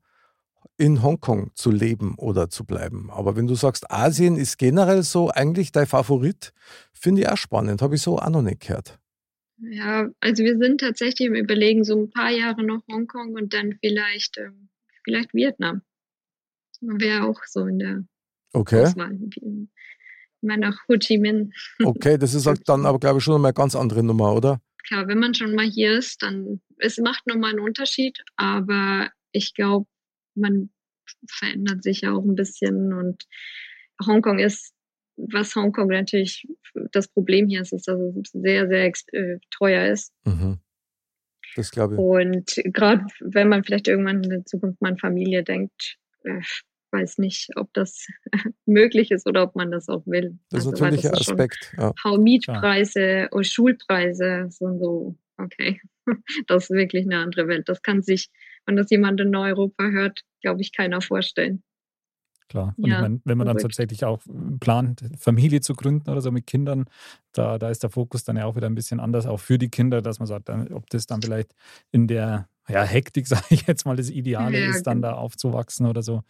in Hongkong zu leben oder zu bleiben. Aber wenn du sagst, Asien ist generell so eigentlich dein Favorit, finde ich auch spannend. Habe ich so auch noch nicht gehört. Ja, also wir sind tatsächlich im Überlegen, so ein paar Jahre noch Hongkong und dann vielleicht, ähm, vielleicht Vietnam. Wäre auch so in der okay. Auswahl. Mal nach Ho Chi Minh. Okay, das ist halt dann aber, glaube ich, schon eine ganz andere Nummer, oder? Klar, wenn man schon mal hier ist, dann es macht nochmal einen Unterschied, aber ich glaube, man verändert sich ja auch ein bisschen und Hongkong ist, was Hongkong natürlich das Problem hier ist, ist, dass es sehr, sehr äh, teuer ist. Mhm. Das glaube ich. Und gerade wenn man vielleicht irgendwann in der Zukunft mal an Familie denkt, äh, weiß nicht, ob das möglich ist oder ob man das auch will. Das ist also, natürlich ein Aspekt. Ja. Mietpreise und Schulpreise sind so, okay, das ist wirklich eine andere Welt. Das kann sich wenn das jemand in Europa hört, glaube ich, keiner vorstellen. Klar. Und ja, ich mein, wenn man dann tatsächlich auch plant, Familie zu gründen oder so mit Kindern, da, da ist der Fokus dann ja auch wieder ein bisschen anders, auch für die Kinder, dass man sagt, ob das dann vielleicht in der ja, Hektik, sage ich jetzt mal, das Ideale ja, ist, dann genau. da aufzuwachsen oder so.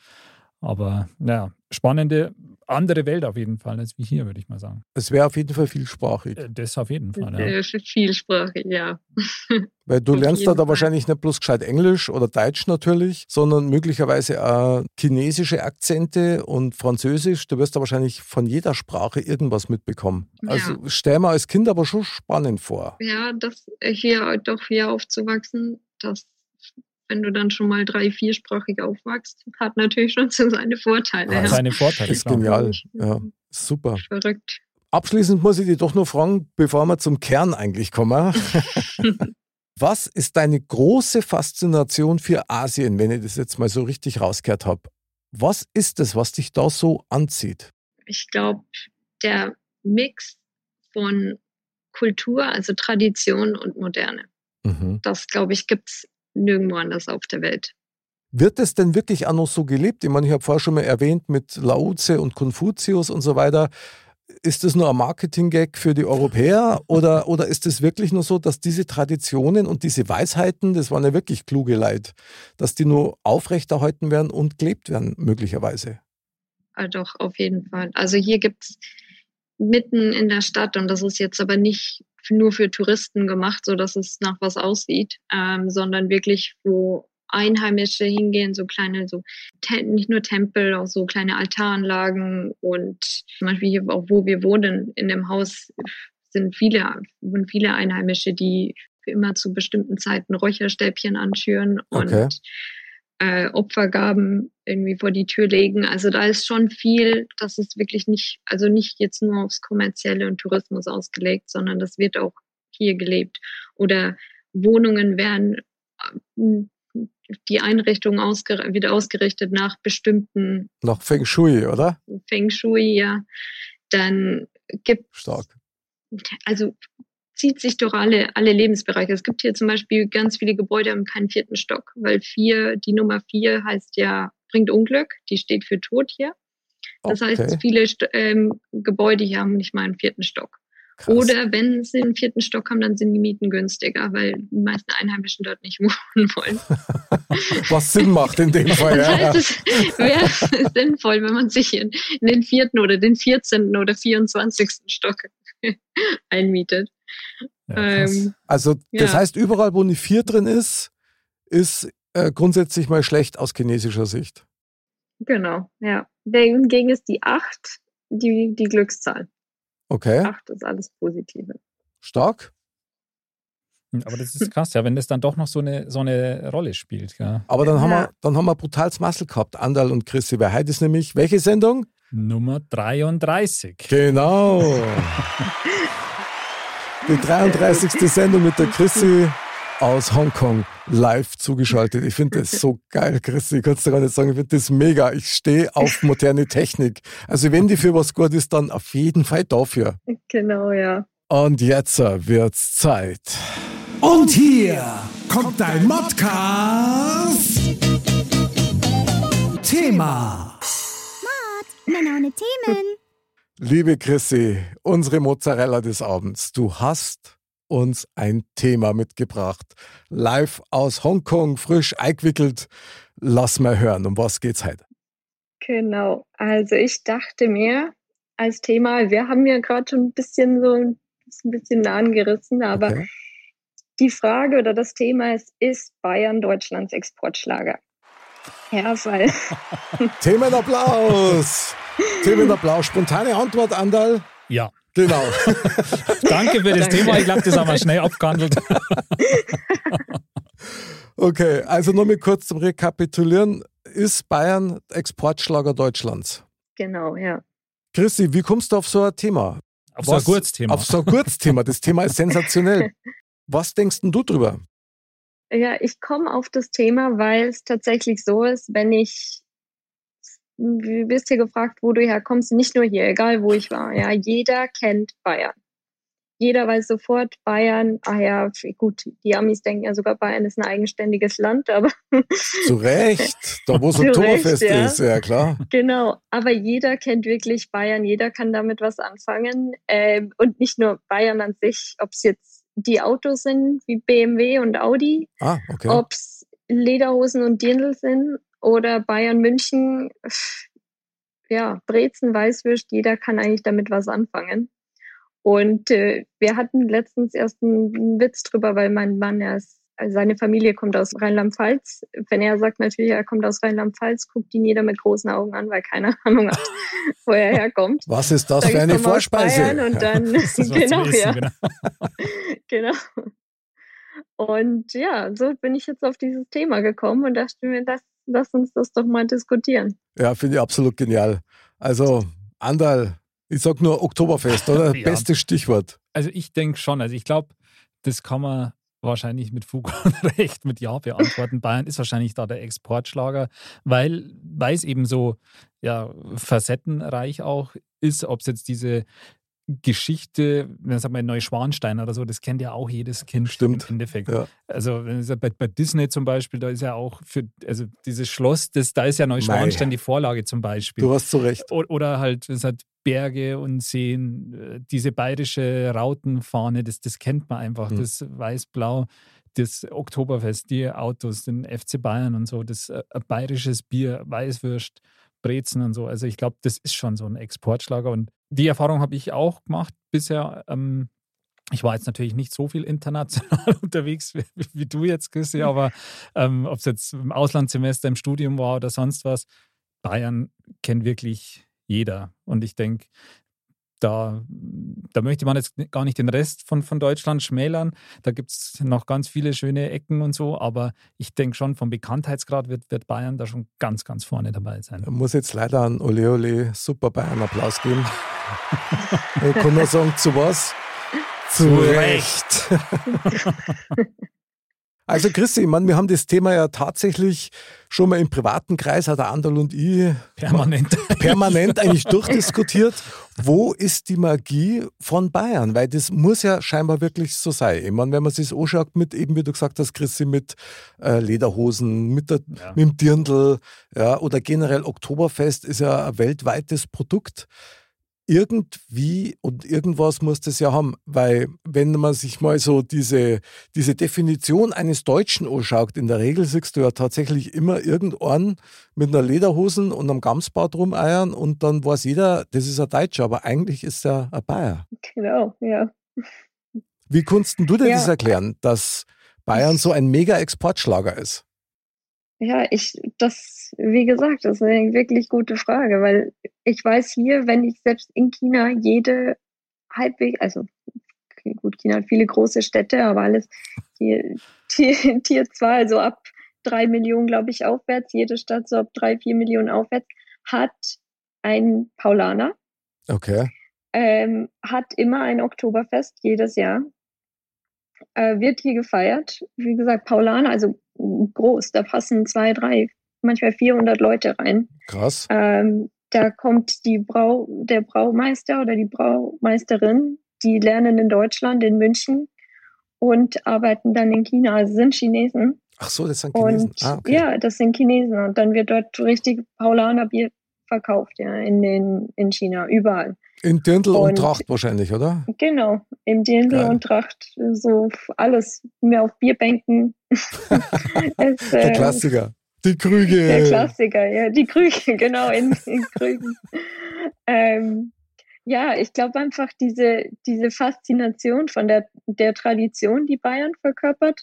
Aber ja, spannende andere Welt auf jeden Fall als wie hier, würde ich mal sagen. Es wäre auf jeden Fall vielsprachig. Äh, das auf jeden Fall, ja. Vielsprachig, ja. Weil du lernst da, da wahrscheinlich nicht bloß gescheit Englisch oder Deutsch natürlich, sondern möglicherweise auch chinesische Akzente und Französisch. Du wirst da wahrscheinlich von jeder Sprache irgendwas mitbekommen. Also ja. stell mir als Kind aber schon spannend vor. Ja, das hier doch hier aufzuwachsen, das wenn du dann schon mal drei, viersprachig aufwachst, hat natürlich schon so seine Vorteile. Hat seine Vorteile. Das ist genial. Ja, super. Verrückt. Abschließend muss ich dich doch noch fragen, bevor wir zum Kern eigentlich kommen. Was ist deine große Faszination für Asien, wenn ich das jetzt mal so richtig rausgehört habe? Was ist es, was dich da so anzieht? Ich glaube, der Mix von Kultur, also Tradition und Moderne. Mhm. Das, glaube ich, gibt es nirgendwo anders auf der Welt. Wird es denn wirklich auch noch so gelebt? Ich meine, ich habe vorher schon mal erwähnt mit Laoze und Konfuzius und so weiter. Ist das nur ein Marketing-Gag für die Europäer oder, oder ist es wirklich nur so, dass diese Traditionen und diese Weisheiten, das waren ja wirklich kluge Leid, dass die nur aufrechterhalten werden und gelebt werden, möglicherweise? Ja, doch, auf jeden Fall. Also hier gibt es mitten in der Stadt und das ist jetzt aber nicht nur für Touristen gemacht, so dass es nach was aussieht, ähm, sondern wirklich, wo Einheimische hingehen, so kleine, so nicht nur Tempel, auch so kleine Altaranlagen und zum Beispiel hier auch, wo wir wohnen, in dem Haus sind viele, wohnen viele Einheimische, die immer zu bestimmten Zeiten Räucherstäbchen anschüren und. Äh, Opfergaben irgendwie vor die Tür legen. Also da ist schon viel, das ist wirklich nicht, also nicht jetzt nur aufs Kommerzielle und Tourismus ausgelegt, sondern das wird auch hier gelebt. Oder Wohnungen werden äh, die Einrichtung ausger wieder ausgerichtet nach bestimmten. Nach Feng Shui, oder? Feng Shui, ja. Dann gibt Stark. Also zieht sich durch alle, alle Lebensbereiche. Es gibt hier zum Beispiel ganz viele Gebäude haben keinen vierten Stock, weil vier, die Nummer vier heißt ja, bringt Unglück, die steht für Tod hier. Das Okay. heißt, viele ähm, Gebäude hier haben nicht mal einen vierten Stock. Krass. Oder wenn sie einen vierten Stock haben, dann sind die Mieten günstiger, weil die meisten Einheimischen dort nicht wohnen wollen. Was Sinn macht in dem Fall. Das heißt, es wäre sinnvoll, wenn man sich in, in den vierten oder den 14. oder 24. Stock einmietet. Ja. Ähm, Also das Ja. heißt, überall, wo eine 4 drin ist, ist äh, grundsätzlich mal schlecht aus chinesischer Sicht. genau, ja. Hingegen ist die 8 die, die Glückszahl. Okay, 8 ist alles Positive. stark. Aber das ist krass, ja, wenn das dann doch noch so eine, so eine Rolle spielt. Gell? Aber dann, haben Ja. wir, dann haben wir brutales Muscle gehabt, Andal und Chrissy, weil heute ist nämlich, welche Sendung? Nummer 33. Genau. Die 33. Sendung mit der Chrissy aus Hongkong live zugeschaltet. Ich finde das so geil, Chrissy. Ich kann es dir gar nicht sagen. Ich finde das mega. Ich stehe auf moderne Technik. Also wenn die für was gut ist, dann auf jeden Fall dafür. Genau, ja. Und jetzt wird's Zeit. Und hier kommt dein Modcast. Thema. Männer ohne Themen. Liebe Chrissy, unsere Mozzarella des Abends, du hast uns ein Thema mitgebracht. Live aus Hongkong, frisch eingewickelt. Lass mal hören, um was geht's heute? Genau. Also ich dachte mir als Thema, wir haben ja gerade schon ein bisschen so ein bisschen angerissen, aber Okay. die Frage oder das Thema ist, ist Bayern Deutschlands Exportschlager? Ja, weil Themenapplaus! Themenapplaus. Spontane Antwort, Andal? Ja, Genau. danke für das Danke. Thema. Ich glaube, das haben wir schnell abgehandelt. Okay, also nur mal kurz zum Rekapitulieren. Ist Bayern Exportschlager Deutschlands? genau, ja. Chrissy, wie kommst du auf so ein Thema? Auf so ein Was- gutes Thema. Auf so ein Kurzthema. Das Thema ist sensationell. Was denkst denn du drüber? Ja, ich komme auf das Thema, weil es tatsächlich so ist, wenn ich, du wirst hier gefragt, wo du herkommst, nicht nur hier, egal wo ich war. Ja, jeder kennt Bayern. Jeder weiß sofort Bayern, ah ja, gut, die Amis denken ja sogar, Bayern ist ein eigenständiges Land, aber Zu Recht. Da, wo so ein Oktoberfest ja. ist, ja klar. Genau, aber jeder kennt wirklich Bayern, jeder kann damit was anfangen. Ähm, und nicht nur Bayern an sich, ob es jetzt die Autos sind wie BMW und Audi, Ah, okay. ob es Lederhosen und Dirndl sind oder Bayern München, ja, Brezen, Weißwürst, jeder kann eigentlich damit was anfangen. Und äh, wir hatten letztens erst einen, Witz drüber, weil mein Mann, er ist, also seine Familie kommt aus Rheinland-Pfalz. Wenn er sagt natürlich, er kommt aus Rheinland-Pfalz, guckt ihn jeder mit großen Augen an, weil keine Ahnung hat, wo er herkommt. Was ist das Sag für eine Vorspeise? Und dann, Das ist was zu genau, wissen, ja. genau. genau. Und ja, so bin ich jetzt auf dieses Thema gekommen und dachte mir, lass, lass uns das doch mal diskutieren. Ja, finde ich absolut genial. Also, Andal, ich sag nur Oktoberfest, oder? Ja. Bestes Stichwort. Also ich denke schon. Also ich glaube, das kann man wahrscheinlich mit Fug und Recht mit Ja beantworten. Bayern ist wahrscheinlich da der Exportschlager, weil, weil es eben so ja, facettenreich auch ist, ob es jetzt diese Geschichte, wenn man mal Neuschwanstein oder so, das kennt ja auch jedes Kind Stimmt. im Endeffekt. Ja. Also wenn bei, bei Disney zum Beispiel, da ist ja auch für, also dieses Schloss, das, da ist ja Neuschwanstein die Vorlage zum Beispiel. Du hast zu Recht. O- Oder halt, es hat Berge und Seen, äh, diese bayerische Rautenfahne, das, das kennt man einfach, Mhm. das Weiß-Blau, das Oktoberfest, die Autos, den FC Bayern und so, das äh, bayerisches Bier, Weißwürst, Brezen und so. Also ich glaube, das ist schon so ein Exportschlager und die Erfahrung habe ich auch gemacht bisher. Ähm, ich war jetzt natürlich nicht so viel international unterwegs wie, wie du jetzt, Christi, aber ähm, ob es jetzt im Auslandssemester, im Studium war oder sonst was, Bayern kennt wirklich jeder. Und ich denke, da, da möchte man jetzt gar nicht den Rest von, von Deutschland schmälern. Da gibt es noch ganz viele schöne Ecken und so, aber ich denke schon, vom Bekanntheitsgrad wird, wird Bayern da schon ganz, ganz vorne dabei sein. Ich muss jetzt leider einen Ole Ole Super Bayern Applaus geben. ich kann nur sagen, zu was? Zu Recht. Also Christi, ich meine, wir haben das Thema ja tatsächlich schon mal im privaten Kreis, hat der Anderl und ich Permanent. permanent eigentlich durchdiskutiert, wo ist die Magie von Bayern? Weil das muss ja scheinbar wirklich so sein. Ich meine, wenn man sich das anschaut mit, eben wie du gesagt hast, Christi, mit äh, Lederhosen, mit, der, Ja. mit dem Dirndl, ja, oder generell Oktoberfest ist ja ein weltweites Produkt. Irgendwie und irgendwas muss das ja haben, weil wenn man sich mal so diese, diese Definition eines Deutschen anschaut, in der Regel siehst du ja tatsächlich immer irgendeinen mit einer Lederhosen und einem Gamsbart rumeiern und dann weiß jeder, das ist ein Deutscher, aber eigentlich ist er ein Bayer. Genau, ja. Wie kannst denn du dir Ja. das erklären, dass Bayern so ein Mega-Exportschlager ist? Ja, ich, das, wie gesagt, das ist eine wirklich gute Frage, weil ich weiß hier, wenn ich selbst in China jede halbwegs, also gut, China hat viele große Städte, aber alles Tier, Tier, Tier 2, also ab drei Millionen, glaube ich, aufwärts, jede Stadt so ab drei, vier Millionen aufwärts, hat ein Paulaner, Okay. ähm, hat immer ein Oktoberfest jedes Jahr. Äh, wird hier gefeiert. Wie gesagt, Paulaner, also groß, da passen zwei, drei, manchmal 400 Leute rein. Krass. Ähm, da kommt die Brau, der Braumeister oder die Braumeisterin, die lernen in Deutschland, in München und arbeiten dann in China, also sind Chinesen. Ach so, das sind Chinesen. Und ah, okay. ja, das sind Chinesen und dann wird dort richtig Paulaner Bier verkauft, ja, in den, in China, überall. In Dirndl und, und- Tracht wahrscheinlich, oder? Genau, im Dirndl Geil. und Tracht, so alles, mehr auf Bierbänken. es, Der äh, Klassiker. Die Krüge. Der Klassiker, ja, die Krüge, genau, in, in Krügen. ähm, ja, ich glaube einfach diese, diese Faszination von der, der Tradition, die Bayern verkörpert,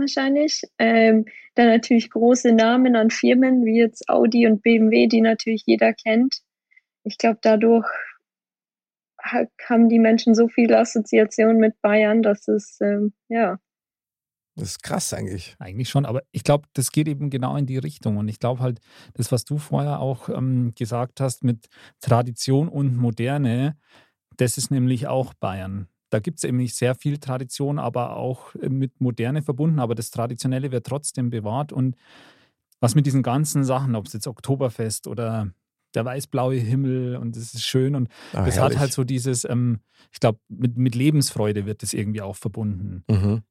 wahrscheinlich. Ähm, dann natürlich große Namen an Firmen wie jetzt Audi und BMW, die natürlich jeder kennt. Ich glaube, dadurch ha- haben die Menschen so viele Assoziationen mit Bayern, dass es, ähm, ja, Das ist krass eigentlich. Eigentlich schon, aber ich glaube, das geht eben genau in die Richtung. Und ich glaube halt, das, was du vorher auch ähm, gesagt hast mit Tradition und Moderne, das ist nämlich auch Bayern. Da gibt es nämlich sehr viel Tradition, aber auch äh, mit Moderne verbunden. Aber das Traditionelle wird trotzdem bewahrt. Und was mit diesen ganzen Sachen, ob es jetzt Oktoberfest oder der weiß-blaue Himmel und das ist schön und Ah, das herrlich. hat halt so dieses, ähm, ich glaube, mit, mit Lebensfreude wird das irgendwie auch verbunden Mhm.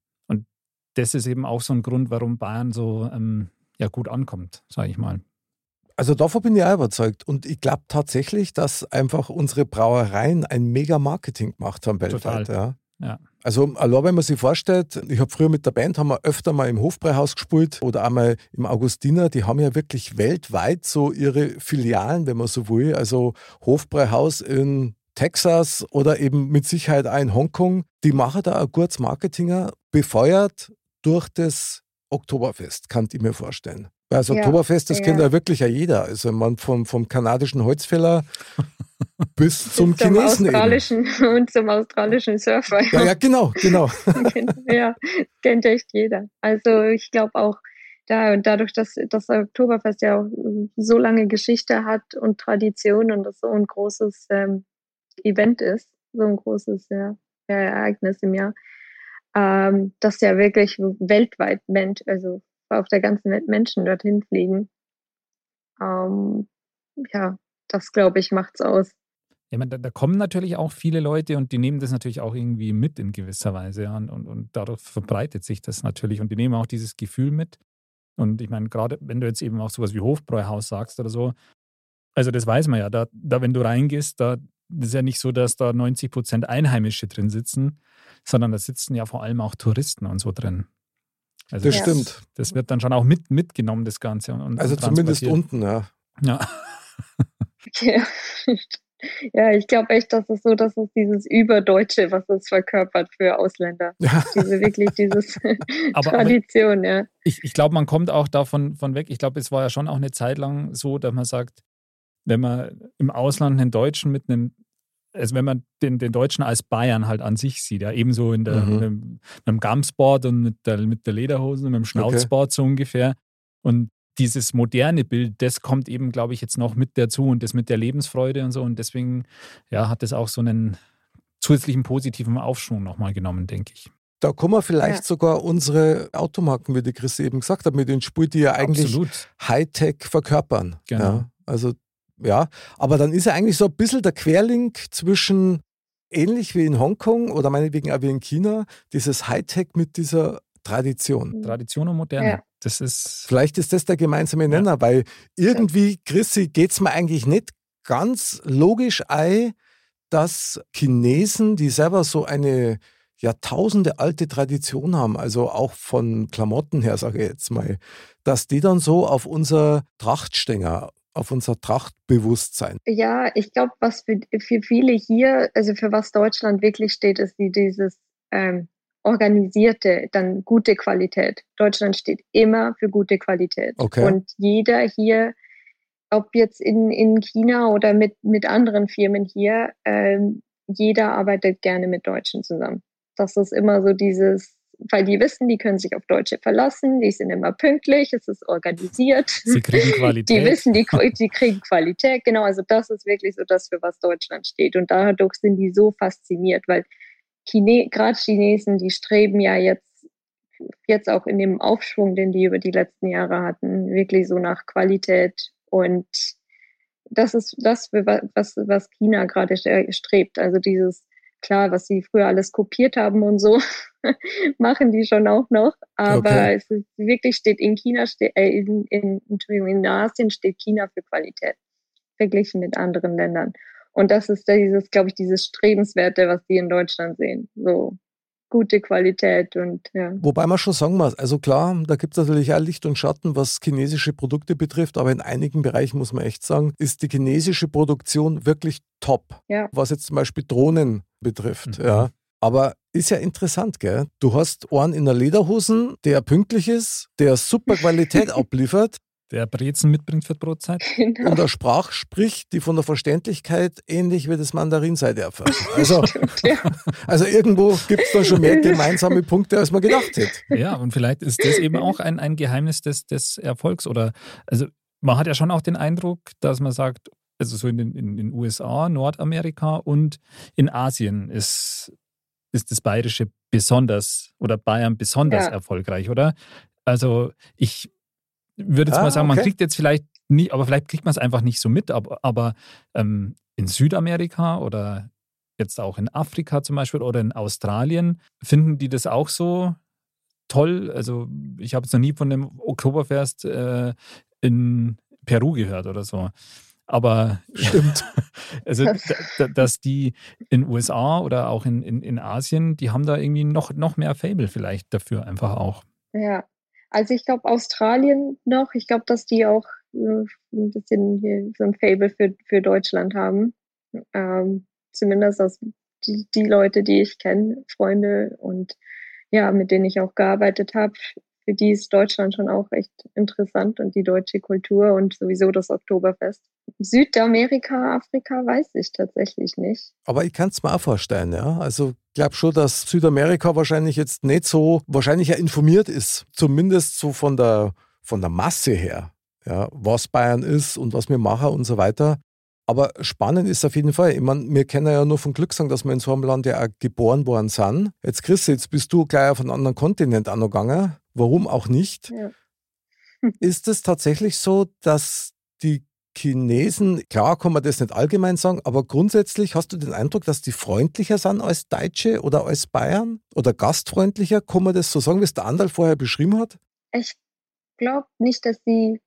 das ist eben auch so ein Grund, warum Bayern so ähm, ja, gut ankommt, sage ich mal. Also davon bin ich auch überzeugt. Und ich glaube tatsächlich, dass einfach unsere Brauereien ein mega Marketing gemacht haben weltweit. Ja. Ja. Also allein wenn man sich vorstellt, ich habe früher mit der Band, haben wir öfter mal im Hofbräuhaus gespielt oder einmal im Augustiner, die haben ja wirklich weltweit so ihre Filialen, wenn man so will. Also Hofbräuhaus in Texas oder eben mit Sicherheit auch in Hongkong. Die machen da ein gutes Marketinger, befeuert durch das Oktoberfest, kann ich mir vorstellen. Weil das Ja, Oktoberfest, das ja. kennt ja wirklich ja jeder. Also man vom, vom kanadischen Holzfäller bis zum zum Chinesen eben. australischen und zum australischen Surfer. Ja, ja, genau, genau. ja, kennt echt jeder. Also ich glaube auch, da und dadurch, dass das Oktoberfest ja auch so lange Geschichte hat und Tradition und das so ein großes ähm, Event ist, so ein großes ja, ja, Ereignis im Jahr, ähm, dass ja wirklich weltweit Mensch, also auf der ganzen Welt Menschen dorthin fliegen. Ähm, ja, das glaube ich macht's aus. Ja, man, da, da kommen natürlich auch viele Leute und die nehmen das natürlich auch irgendwie mit in gewisser Weise. Ja, und, und, dadurch verbreitet sich das natürlich und die nehmen auch dieses Gefühl mit. Und ich meine, gerade wenn du jetzt eben auch sowas wie Hofbräuhaus sagst oder so, also das weiß man ja, da, da wenn du reingehst, da ist ja nicht so, dass da 90 Prozent Einheimische drin sitzen, sondern da sitzen ja vor allem auch Touristen und so drin. Also Das Ja. stimmt. Das wird dann schon auch mit, mitgenommen, das Ganze. Und, Also und zumindest unten, ja. Ja. Ja, ja ich glaube echt, dass es so, dass es dieses Überdeutsche, was es verkörpert für Ausländer. ja. Diese wirklich dieses Aber- Tradition, ja. ich, ich glaube, man kommt auch davon von weg. Ich glaube, es war ja schon auch eine Zeit lang so, dass man sagt, wenn man im Ausland einen Deutschen mit einem, also wenn man den, den Deutschen als Bayern halt an sich sieht, ja, ebenso in der, Mhm. mit, dem- mit dem Gamsboard und mit der, mit der Lederhose und mit dem Schnauzboard so ungefähr. Und dieses moderne Bild, das kommt eben, glaube ich, jetzt noch mit dazu und das mit der Lebensfreude und so. Und deswegen, ja, hat das auch so einen zusätzlichen positiven Aufschwung nochmal genommen, denke ich. Da kann man vielleicht Ja. sogar unsere Automarken, wie die Chris eben gesagt hat, mit den Spuren, die ja eigentlich Absolut. Hightech verkörpern. Genau. Ja, also, ja. Aber dann ist ja eigentlich so ein bisschen der Querlink zwischen, ähnlich wie in Hongkong oder meinetwegen auch wie in China, dieses Hightech mit dieser Tradition. Tradition und Moderne. Ja. Das ist. Vielleicht ist das der gemeinsame Nenner, weil irgendwie, Chrissy, geht es mir eigentlich nicht ganz logisch ein, dass Chinesen, die selber so eine Jahrtausende alte Tradition haben, also auch von Klamotten her, sage ich jetzt mal, dass die dann so auf unser Trachtstänger, auf unser Trachtbewusstsein. Ja, ich glaube, was für, für viele hier, also für was Deutschland wirklich steht, ist die, dieses ähm, organisierte, dann gute Qualität. Deutschland steht immer für gute Qualität. Okay. Und jeder hier, ob jetzt in, in China oder mit, mit anderen Firmen hier, ähm, jeder arbeitet gerne mit Deutschen zusammen. Das ist immer so dieses, weil die wissen, die können sich auf Deutsche verlassen, die sind immer pünktlich, es ist organisiert. Sie kriegen Qualität. Die wissen, die, die kriegen Qualität, genau. Also das ist wirklich so das, für was Deutschland steht. Und dadurch sind die so fasziniert, weil Chine gerade Chinesen, die streben ja jetzt, jetzt auch in dem Aufschwung, den die über die letzten Jahre hatten, wirklich so nach Qualität. Und das ist das, was, was China gerade st- strebt. Also dieses, klar, was sie früher alles kopiert haben und so, machen die schon auch noch. Aber Okay. es ist wirklich steht in China, äh, in, in, Entschuldigung, in Asien steht China für Qualität, verglichen mit anderen Ländern. Und das ist dieses, glaube ich, dieses Strebenswerte, was die in Deutschland sehen. So gute Qualität und ja. Wobei man schon sagen muss, also klar, da gibt es natürlich auch Licht und Schatten, was chinesische Produkte betrifft, aber in einigen Bereichen muss man echt sagen, ist die chinesische Produktion wirklich top. Ja. Was jetzt zum Beispiel Drohnen betrifft. Mhm. Ja. Aber ist ja interessant, gell? Du hast einen in der Lederhosen, der pünktlich ist, der super Qualität abliefert Der Brezen mitbringt für die Brotzeit. Genau. und eine Sprache spricht, die von der Verständlichkeit ähnlich wie das Mandarin sein darf. Also, ja. also irgendwo gibt es da schon mehr gemeinsame Punkte, als man gedacht hätte. Ja, und vielleicht ist das eben auch ein, ein Geheimnis des, des Erfolgs. Oder also man hat ja schon auch den Eindruck, dass man sagt, also so in den, in den USA, Nordamerika und in Asien ist, ist das Bayerische besonders oder Bayern besonders Ja. erfolgreich, oder? Also ich würde jetzt Ah, mal sagen, man okay. kriegt jetzt vielleicht nie, aber vielleicht kriegt man es einfach nicht so mit, aber, aber ähm, in Südamerika oder jetzt auch in Afrika zum Beispiel oder in Australien, finden die das auch so toll? Also ich habe jetzt noch nie von dem Oktoberfest äh, in Peru gehört oder so. Aber Stimmt. also, da- da- dass die in USA oder auch in, in, in Asien, die haben da irgendwie noch, noch mehr Fable vielleicht dafür einfach auch. Ja, also ich glaube Australien noch, ich glaube, dass die auch äh, ein bisschen hier so ein Fable für, für Deutschland haben. Ähm, zumindest aus die, die Leute, die ich kenne, Freunde und ja, mit denen ich auch gearbeitet habe, für die ist Deutschland schon auch echt interessant und die deutsche Kultur und sowieso das Oktoberfest. Südamerika, Afrika weiß ich tatsächlich nicht. Aber ich kann es mir auch vorstellen, ja. Also ich glaube schon, dass Südamerika wahrscheinlich jetzt nicht so, wahrscheinlich ja informiert ist, zumindest so von der, von der Masse her, ja, was Bayern ist und was wir machen und so weiter. Aber spannend ist auf jeden Fall. Ich meine, wir kennen ja nur von Glück sagen, dass wir in so einem Land ja auch geboren worden sind. Jetzt, Chris, jetzt bist du gleich auf einen anderen Kontinent angegangen. Warum auch nicht? Ja. Ist es tatsächlich so, dass die Chinesen, klar kann man das nicht allgemein sagen, aber grundsätzlich hast du den Eindruck, dass die freundlicher sind als Deutsche oder als Bayern? Oder gastfreundlicher? Kann man das so sagen, wie es der Andal vorher beschrieben hat? Ich glaube nicht, dass sie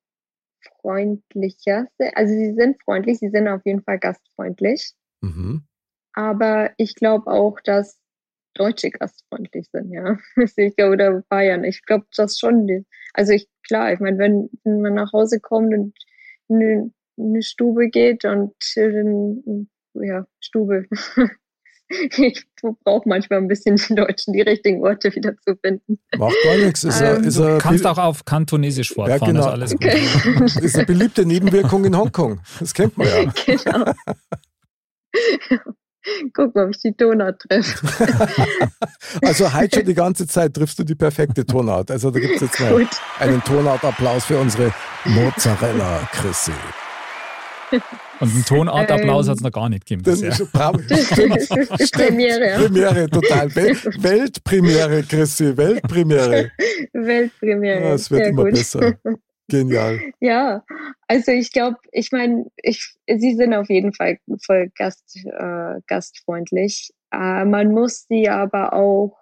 freundlicher sind. Also sie sind freundlich, sie sind auf jeden Fall gastfreundlich. Mhm. Aber ich glaube auch, dass Deutsche gastfreundlich sind, ja. Ich glaube, oder Bayern. Ich glaube das schon. Also ich, klar, ich meine, wenn, wenn man nach Hause kommt und in eine, Stube geht und dann, ja, Stube. Ich brauche manchmal ein bisschen die Deutschen, die richtigen Worte wieder zu finden. Macht gar nichts. Ist, Ähm, ist, Du ein, kannst auch auf Kantonesisch fortfahren, genau. ist alles gut. Okay. ist eine beliebte Nebenwirkung in Hongkong. Das kennt man ja. genau. Guck mal, ob ich die Donut treffe. Also heute schon die ganze Zeit triffst du die perfekte Tonart. Also da gibt es jetzt mal Gut. einen Tonart-Applaus für unsere Mozzarella, Chrissy. Und einen Tonartapplaus Ähm, hat es noch gar nicht gegeben. Das bisher. ist schon brav. Das ist Premiere, ja. Premiere, total. Wel Weltpremiere, Chrissy, Weltpremiere. Weltpremiere. Ja, es wird Sehr immer gut. besser. Genial. Ja, also ich glaube, ich meine, ich, sie sind auf jeden Fall voll Gast, äh, gastfreundlich. Äh, man muss sie aber auch,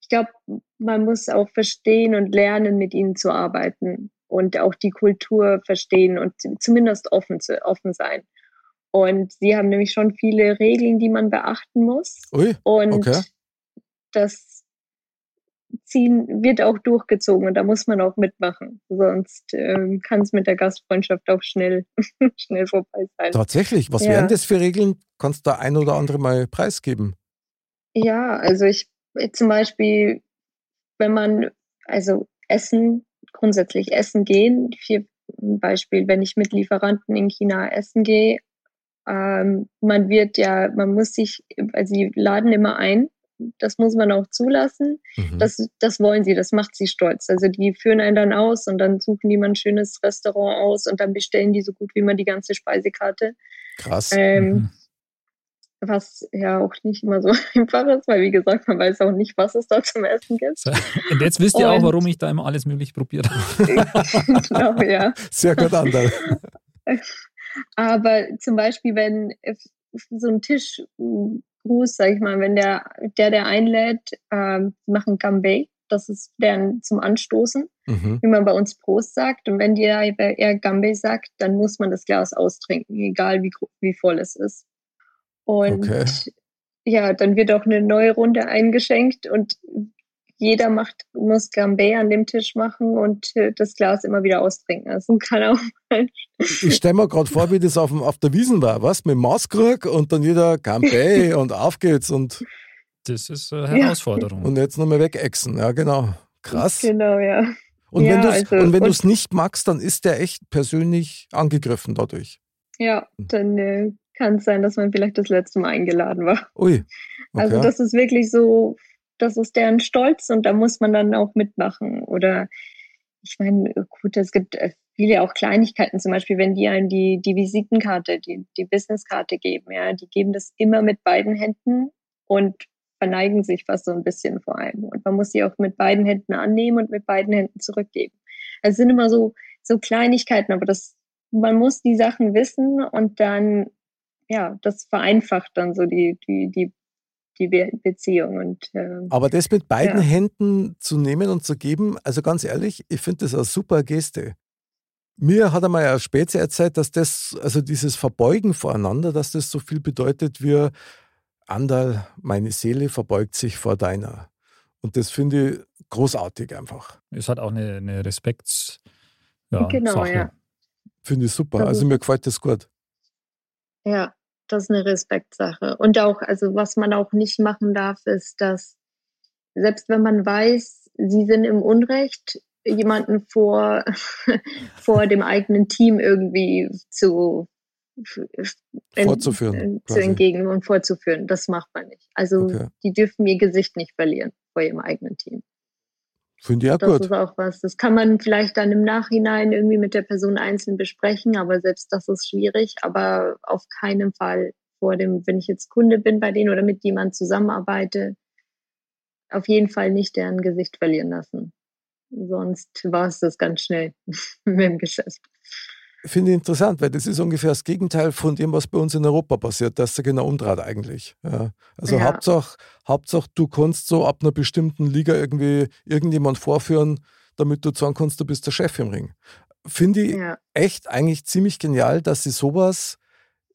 ich glaube, man muss auch verstehen und lernen, mit ihnen zu arbeiten und auch die Kultur verstehen und zumindest offen, zu, offen sein. Und sie haben nämlich schon viele Regeln, die man beachten muss. Ui, Und Okay. das ziehen wird auch durchgezogen und da muss man auch mitmachen. Sonst ähm, kann es mit der Gastfreundschaft auch schnell, schnell vorbei sein. tatsächlich. Was Ja. wären das für Regeln? Kannst du da ein oder andere mal preisgeben? Ja, also ich zum Beispiel, wenn man also essen, grundsätzlich essen gehen, für ein Beispiel, wenn ich mit Lieferanten in China essen gehe, ähm, man wird ja, man muss sich, also sie laden immer ein, das muss man auch zulassen. Mhm. Das, das wollen sie, das macht sie stolz. Also die führen einen dann aus und dann suchen die mal ein schönes Restaurant aus und dann bestellen die so gut wie immer die ganze Speisekarte. Krass. Ähm, Mhm. Was ja auch nicht immer so einfach ist, weil wie gesagt, man weiß auch nicht, was es da zum Essen gibt. Und jetzt wisst ihr auch, Und- warum ich da immer alles möglich probiert habe. genau, ja. Sehr gut, Andal. Aber zum Beispiel, wenn so ein Tischgruß, sag ich mal, wenn der, der, der einlädt, die machen Gambay, das ist deren zum Anstoßen, Mhm. wie man bei uns Prost sagt. Und wenn der eher Gambay sagt, dann muss man das Glas austrinken, egal wie, wie voll es ist. Und Okay. ja, dann wird auch eine neue Runde eingeschenkt und jeder macht, muss Gambay an dem Tisch machen und äh, das Glas immer wieder austrinken. Also kann auch mal Ich stelle mir gerade vor, wie das auf, dem, auf der Wiesen war, was? Mit Maßkrug und dann jeder Campay und auf geht's und, Das ist eine Herausforderung. und jetzt nochmal wegexen. Ja, genau. Krass. Genau, ja. Und Ja, wenn du es also- nicht magst, dann ist der echt persönlich angegriffen dadurch. Ja, dann äh, kann es sein, dass man vielleicht das letzte Mal eingeladen war. Ui. Okay. Also das ist wirklich so, das ist deren Stolz und da muss man dann auch mitmachen. Oder ich meine, gut, es gibt äh, viele auch Kleinigkeiten, zum Beispiel, wenn die einen die, die Visitenkarte, die, die Businesskarte geben, ja, die geben das immer mit beiden Händen und verneigen sich fast so ein bisschen vor allem. Und man muss sie auch mit beiden Händen annehmen und mit beiden Händen zurückgeben. Also es sind immer so, so Kleinigkeiten, aber das, man muss die Sachen wissen und dann, ja, das vereinfacht dann so die, die, die, die Be Beziehung und, ähm, Aber das mit beiden Ja. Händen zu nehmen und zu geben, also ganz ehrlich, ich finde das eine super Geste. Mir hat einmal ein Spätze erzählt, dass das, also dieses Verbeugen voreinander, dass das so viel bedeutet wie Andal, meine Seele verbeugt sich vor deiner. Und das finde ich großartig einfach. Es hat auch eine, eine Respekts. Ja, Genau, Sache. ja. Finde ich super. Also mir gefällt das gut. Ja, das ist eine Respektsache. Und auch, also was man auch nicht machen darf, ist, dass selbst wenn man weiß, sie sind im Unrecht, jemanden vor, vor dem eigenen Team irgendwie zu, en- Vorzuführen, äh, zu entgegen und vorzuführen. Das macht man nicht. Also Okay. die dürfen ihr Gesicht nicht verlieren vor ihrem eigenen Team. Finde ich auch Das gut. ist auch was. Das kann man vielleicht dann im Nachhinein irgendwie mit der Person einzeln besprechen, aber selbst das ist schwierig. Aber auf keinen Fall vor dem, wenn ich jetzt Kunde bin bei denen oder mit jemandem zusammenarbeite, auf jeden Fall nicht deren Gesicht verlieren lassen. Sonst war es das ganz schnell mit dem Geschäft. Finde ich interessant, weil das ist ungefähr das Gegenteil von dem, was bei uns in Europa passiert. Das ist ja genau umdreht eigentlich. Ja. Also Ja. Hauptsache, Hauptsache, du kannst so ab einer bestimmten Liga irgendwie irgendjemand vorführen, damit du sagen kannst, du bist der Chef im Ring. Finde ich Ja, echt eigentlich ziemlich genial, dass sie sowas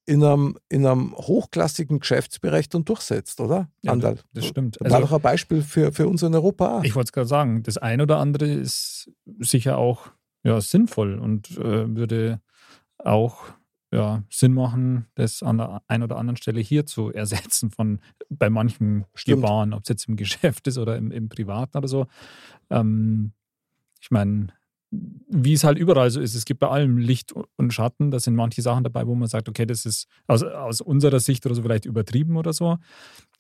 in einem, in einem hochklassigen Geschäftsbereich dann durchsetzt, oder? Ja, Andal. das stimmt. Das war Also- doch ein Beispiel für, für uns in Europa auch. Ich wollte es gerade sagen, das ein oder andere ist sicher auch ja, sinnvoll und äh, würde auch ja, Sinn machen, das an der einen oder anderen Stelle hier zu ersetzen von bei manchen. Gebaren, ob es jetzt im Geschäft ist oder im, im Privaten oder so. Ähm, ich meine, wie es halt überall so ist, es gibt bei allem Licht und Schatten. Da sind manche Sachen dabei, wo man sagt, okay, das ist aus, aus unserer Sicht oder so vielleicht übertrieben oder so.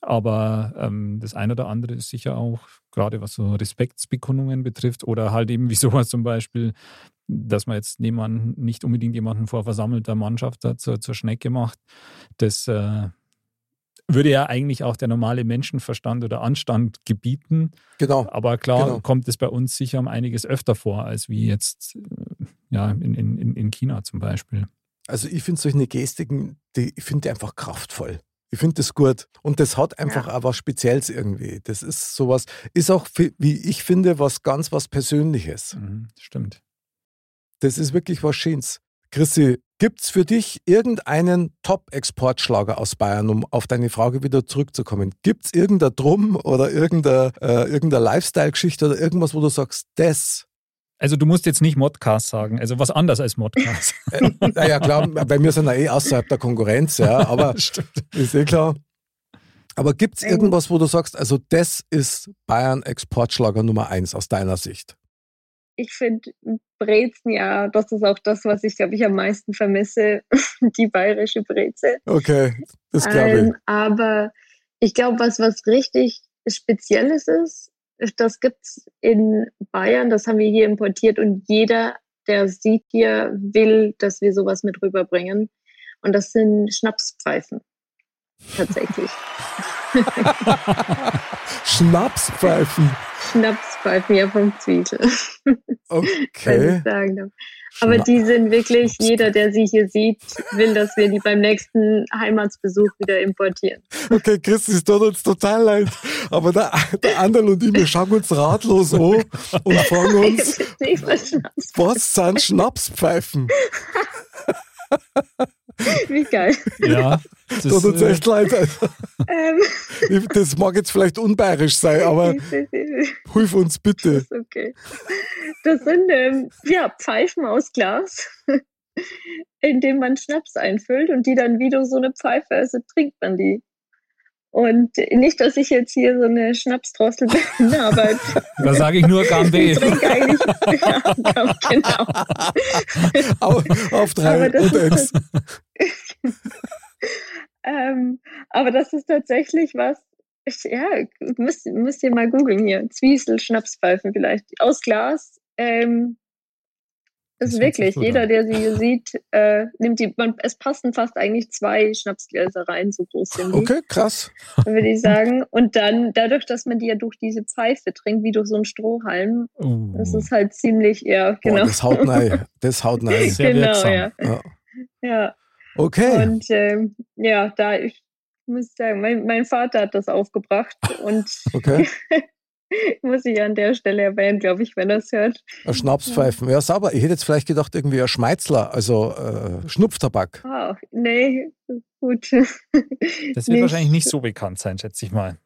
Aber ähm, das eine oder andere ist sicher auch, gerade was so Respektsbekundungen betrifft oder halt eben wie sowas zum Beispiel, dass man jetzt niemanden, nicht unbedingt jemanden vor versammelter Mannschaft da zur, zur Schnecke macht, das äh, würde ja eigentlich auch der normale Menschenverstand oder Anstand gebieten. Genau. Aber klar Genau. kommt es bei uns sicher um einiges öfter vor, als wie jetzt äh, ja, in, in, in China zum Beispiel. Also ich finde solche Gestiken, die, ich finde die einfach kraftvoll. Ich finde das gut. Und das hat einfach auch was Spezielles irgendwie. Das ist sowas, ist auch, wie ich finde, was ganz was Persönliches. Mhm, stimmt. Das ist wirklich was Schönes. Chrissy, gibt es für dich irgendeinen Top-Exportschlager aus Bayern, um auf deine Frage wieder zurückzukommen? Gibt es irgendein Drum oder irgendeine, äh, irgendeine Lifestyle-Geschichte oder irgendwas, wo du sagst, das? Also du musst jetzt nicht Modcast sagen, also was anders als Modcast. Äh, naja, klar, weil wir sind ja eh außerhalb der Konkurrenz, ja, aber ist eh klar. Aber gibt es irgendwas, wo du sagst, also das ist Bayern-Exportschlager Nummer eins aus deiner Sicht? Ich finde Brezen ja, das ist auch das, was ich, glaube ich, am meisten vermisse, die bayerische Breze. Okay, das glaube ich. Ähm, aber ich glaube, was, was richtig Spezielles ist, das gibt's in Bayern, das haben wir hier importiert und jeder, der sieht hier, will, dass wir sowas mit rüberbringen. Und das sind Schnapspfeifen. Tatsächlich. Schnapspfeifen. Schnapspfeifen, ja, vom Zwiesel. wenn Okay. Aber die sind wirklich, jeder, der sie hier sieht, will, dass wir die beim nächsten Heimatsbesuch wieder importieren. Okay, Chris, es tut uns total leid. Aber der, der Anderl und ich, wir schauen uns ratlos an und fragen uns, was sind Schnapspfeifen? Wie geil. Ja, das Tut uns äh, echt leid. Ähm, Das mag jetzt vielleicht unbayerisch sein, aber hilf uns Das bitte. ist okay. Das sind ähm, ja, Pfeifen aus Glas, in dem man Schnaps einfüllt und die dann wie durch so eine Pfeife, also trinkt man die. Und nicht, dass ich jetzt hier so eine Schnapsdrossel bin, aber da sage ich nur Gambe. ich trinke eigentlich, ja, genau. Auf, auf drei Aber das und ist. Ähm, aber das ist tatsächlich was, ich, ja, müsst, müsst ihr mal googeln hier. Zwiesel, Schnapspfeifen vielleicht. Aus Glas. Ähm, Das ist sich wirklich, jeder, der sie hier sieht, äh, nimmt die, man, es passen fast eigentlich zwei Schnapsgläser rein, so groß sind die, Okay, krass. würde ich sagen. Und dann, dadurch, dass man die ja durch diese Pfeife trinkt, wie durch so einen Strohhalm, Uh, das ist halt ziemlich, ja, Boah, genau. das haut rein. Das haut rein. sehr genau, wirksam. ja. Ja. ja. Okay. Und ähm, ja, da ich muss sagen, mein, mein Vater hat das aufgebracht und Okay. muss ich an der Stelle erwähnen, glaube ich, wenn er es hört. Ein Schnapspfeifen. Ja, sauber. Ich hätte jetzt vielleicht gedacht, irgendwie ein Schmeizler, also äh, Schnupftabak. Ah, nee, gut. Das wird wahrscheinlich nicht so bekannt sein, schätze ich mal.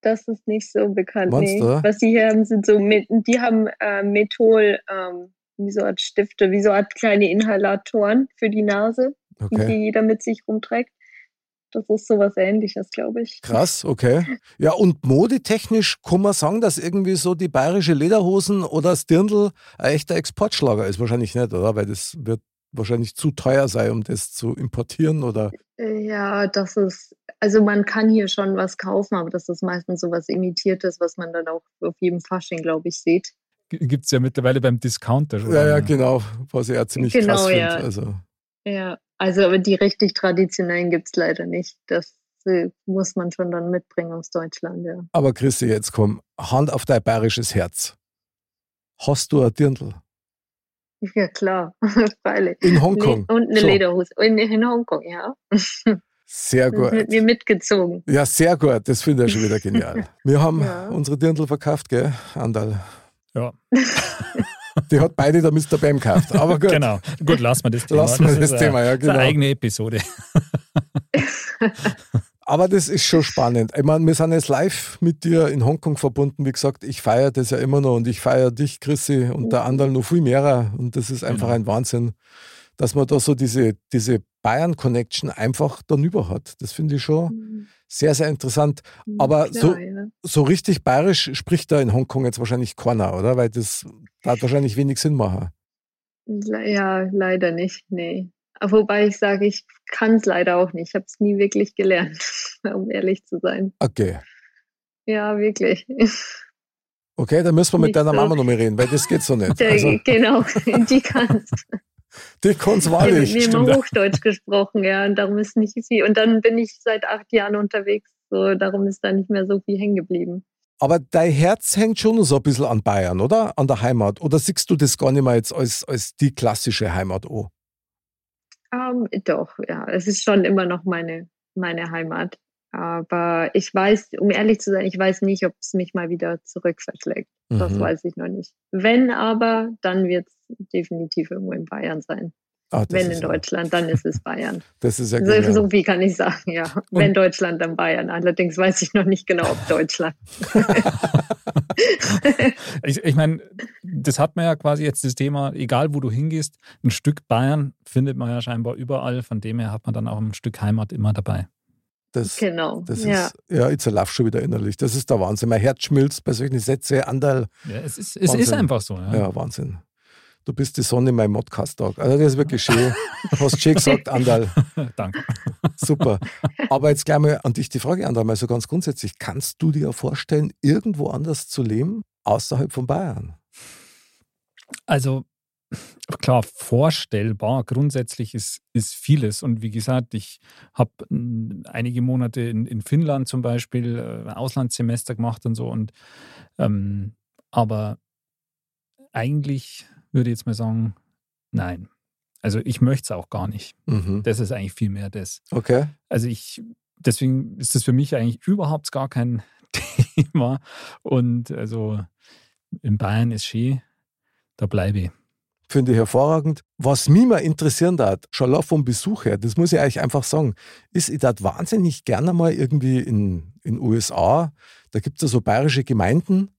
Das ist nicht so bekannt. Meinst Nee. Was die hier haben, sind so, mit, die haben äh, Methol, ähm, wie so Art Stifte, wie so Art kleine Inhalatoren für die Nase, die Okay. jeder mit sich rumträgt. Das ist sowas ähnliches, glaube ich. Krass, okay. Ja, und modetechnisch kann man sagen, dass irgendwie so die bayerische Lederhosen oder das Dirndl ein echter Exportschlager ist. Wahrscheinlich nicht, oder? Weil das wird wahrscheinlich zu teuer sein, um das zu importieren oder. Ja, das ist, also man kann hier schon was kaufen, aber das ist meistens so was Imitiertes, was man dann auch auf jedem Fasching, glaube ich, sieht. Gibt es ja mittlerweile beim Discounter schon. Ja, ja, genau. Was ich ziemlich Genau, krass finde. ja. Also. Ja, also aber die richtig traditionellen gibt's leider nicht. Das äh, muss man schon dann mitbringen aus Deutschland, ja. Aber Christi, jetzt komm, Hand auf dein bayerisches Herz. Hast du ein Dirndl? Ja, klar, freilich. In Hongkong. Le und eine Schon. Lederhose. In, in Hongkong, ja. Sehr ist mit gut. mir mitgezogen. Ja, sehr gut. Das finde ich schon wieder genial. Wir haben Ja. unsere Dirndl verkauft, gell, Andal? Ja, Die hat beide der Mr. Bam gekauft. Aber gut. genau. Gut, lassen wir das Thema. Lassen wir das ist, Thema, ja, Das genau. eine eigene Episode. Aber das ist schon spannend. Ich meine, wir sind jetzt live mit dir in Hongkong verbunden. Wie gesagt, ich feiere das ja immer noch und ich feiere dich, Chrissy, und der andere noch viel mehr. Und das ist einfach Genau. ein Wahnsinn, dass man da so diese, diese Bayern-Connection einfach darüber hat. Das finde ich schon sehr, sehr interessant. Aber so- ja. So richtig bayerisch spricht da in Hongkong jetzt wahrscheinlich keiner, oder? Weil das da hat wahrscheinlich wenig Sinn machen. Ja, leider nicht, nee. Aber Wobei ich sage, ich kann es leider auch nicht. Ich habe es nie wirklich gelernt, um ehrlich zu sein. Okay. Ja, wirklich. Okay, dann müssen wir mit Nicht deiner so. Mama noch mal reden, weil das geht so nicht. Der, Also, genau, die kann's. Die hat mit wahrlich. mir stimmt. immer Hochdeutsch gesprochen, ja, und darum ist nicht viel. Und dann bin ich seit acht Jahren unterwegs, so darum ist da nicht mehr so viel hängen geblieben. Aber dein Herz hängt schon so ein bisschen an Bayern, oder? An der Heimat. Oder siehst du das gar nicht mehr jetzt als, als die klassische Heimat an? Ähm, doch, ja, es ist schon immer noch meine, meine Heimat. Aber ich weiß, um ehrlich zu sein, ich weiß nicht, ob es mich mal wieder zurück verschlägt. Das Mhm. weiß ich noch nicht. Wenn aber, dann wird es definitiv irgendwo in Bayern sein. Ah, Wenn in Deutschland, dann ist es Bayern. Das ist ja So, genial. so viel kann ich sagen, ja. Wenn Deutschland, dann Bayern. Allerdings weiß ich noch nicht genau, ob Deutschland. Ich, ich meine, das hat man ja quasi jetzt das Thema, egal wo du hingehst, ein Stück Bayern findet man ja scheinbar überall. Von dem her hat man dann auch ein Stück Heimat immer dabei. Das, Genau. das ja. ist, ja, jetzt lauf schon wieder innerlich. Das ist der Wahnsinn. Mein Herz schmilzt bei solchen Sätzen, Andal. Ja, es ist, es Wahnsinn. ist einfach so. Ja. Ja, Wahnsinn. Du bist die Sonne in meinem Modcast-Tag. Also, das ist wirklich schön. Hast schön gesagt, Andal. Danke. Super. Aber jetzt gleich mal an dich die Frage, Andal, mal so ganz grundsätzlich. Kannst du dir vorstellen, irgendwo anders zu leben, außerhalb von Bayern? Also klar, vorstellbar grundsätzlich ist, ist vieles. Und wie gesagt, ich habe einige Monate in, in Finnland zum Beispiel äh, Auslandssemester gemacht und so. Und ähm, aber eigentlich würde ich jetzt mal sagen, nein. Also ich möchte es auch gar nicht. Mhm. Das ist eigentlich viel mehr das. Okay. Also ich, deswegen ist das für mich eigentlich überhaupt gar kein Thema. Und also in Bayern ist schön, da bleibe ich. Finde ich hervorragend. Was mich mal interessieren hat, schon allein vom Besuch her, das muss ich euch einfach sagen, ist, ich darf wahnsinnig gerne mal irgendwie in den USA, da gibt es ja so bayerische Gemeinden,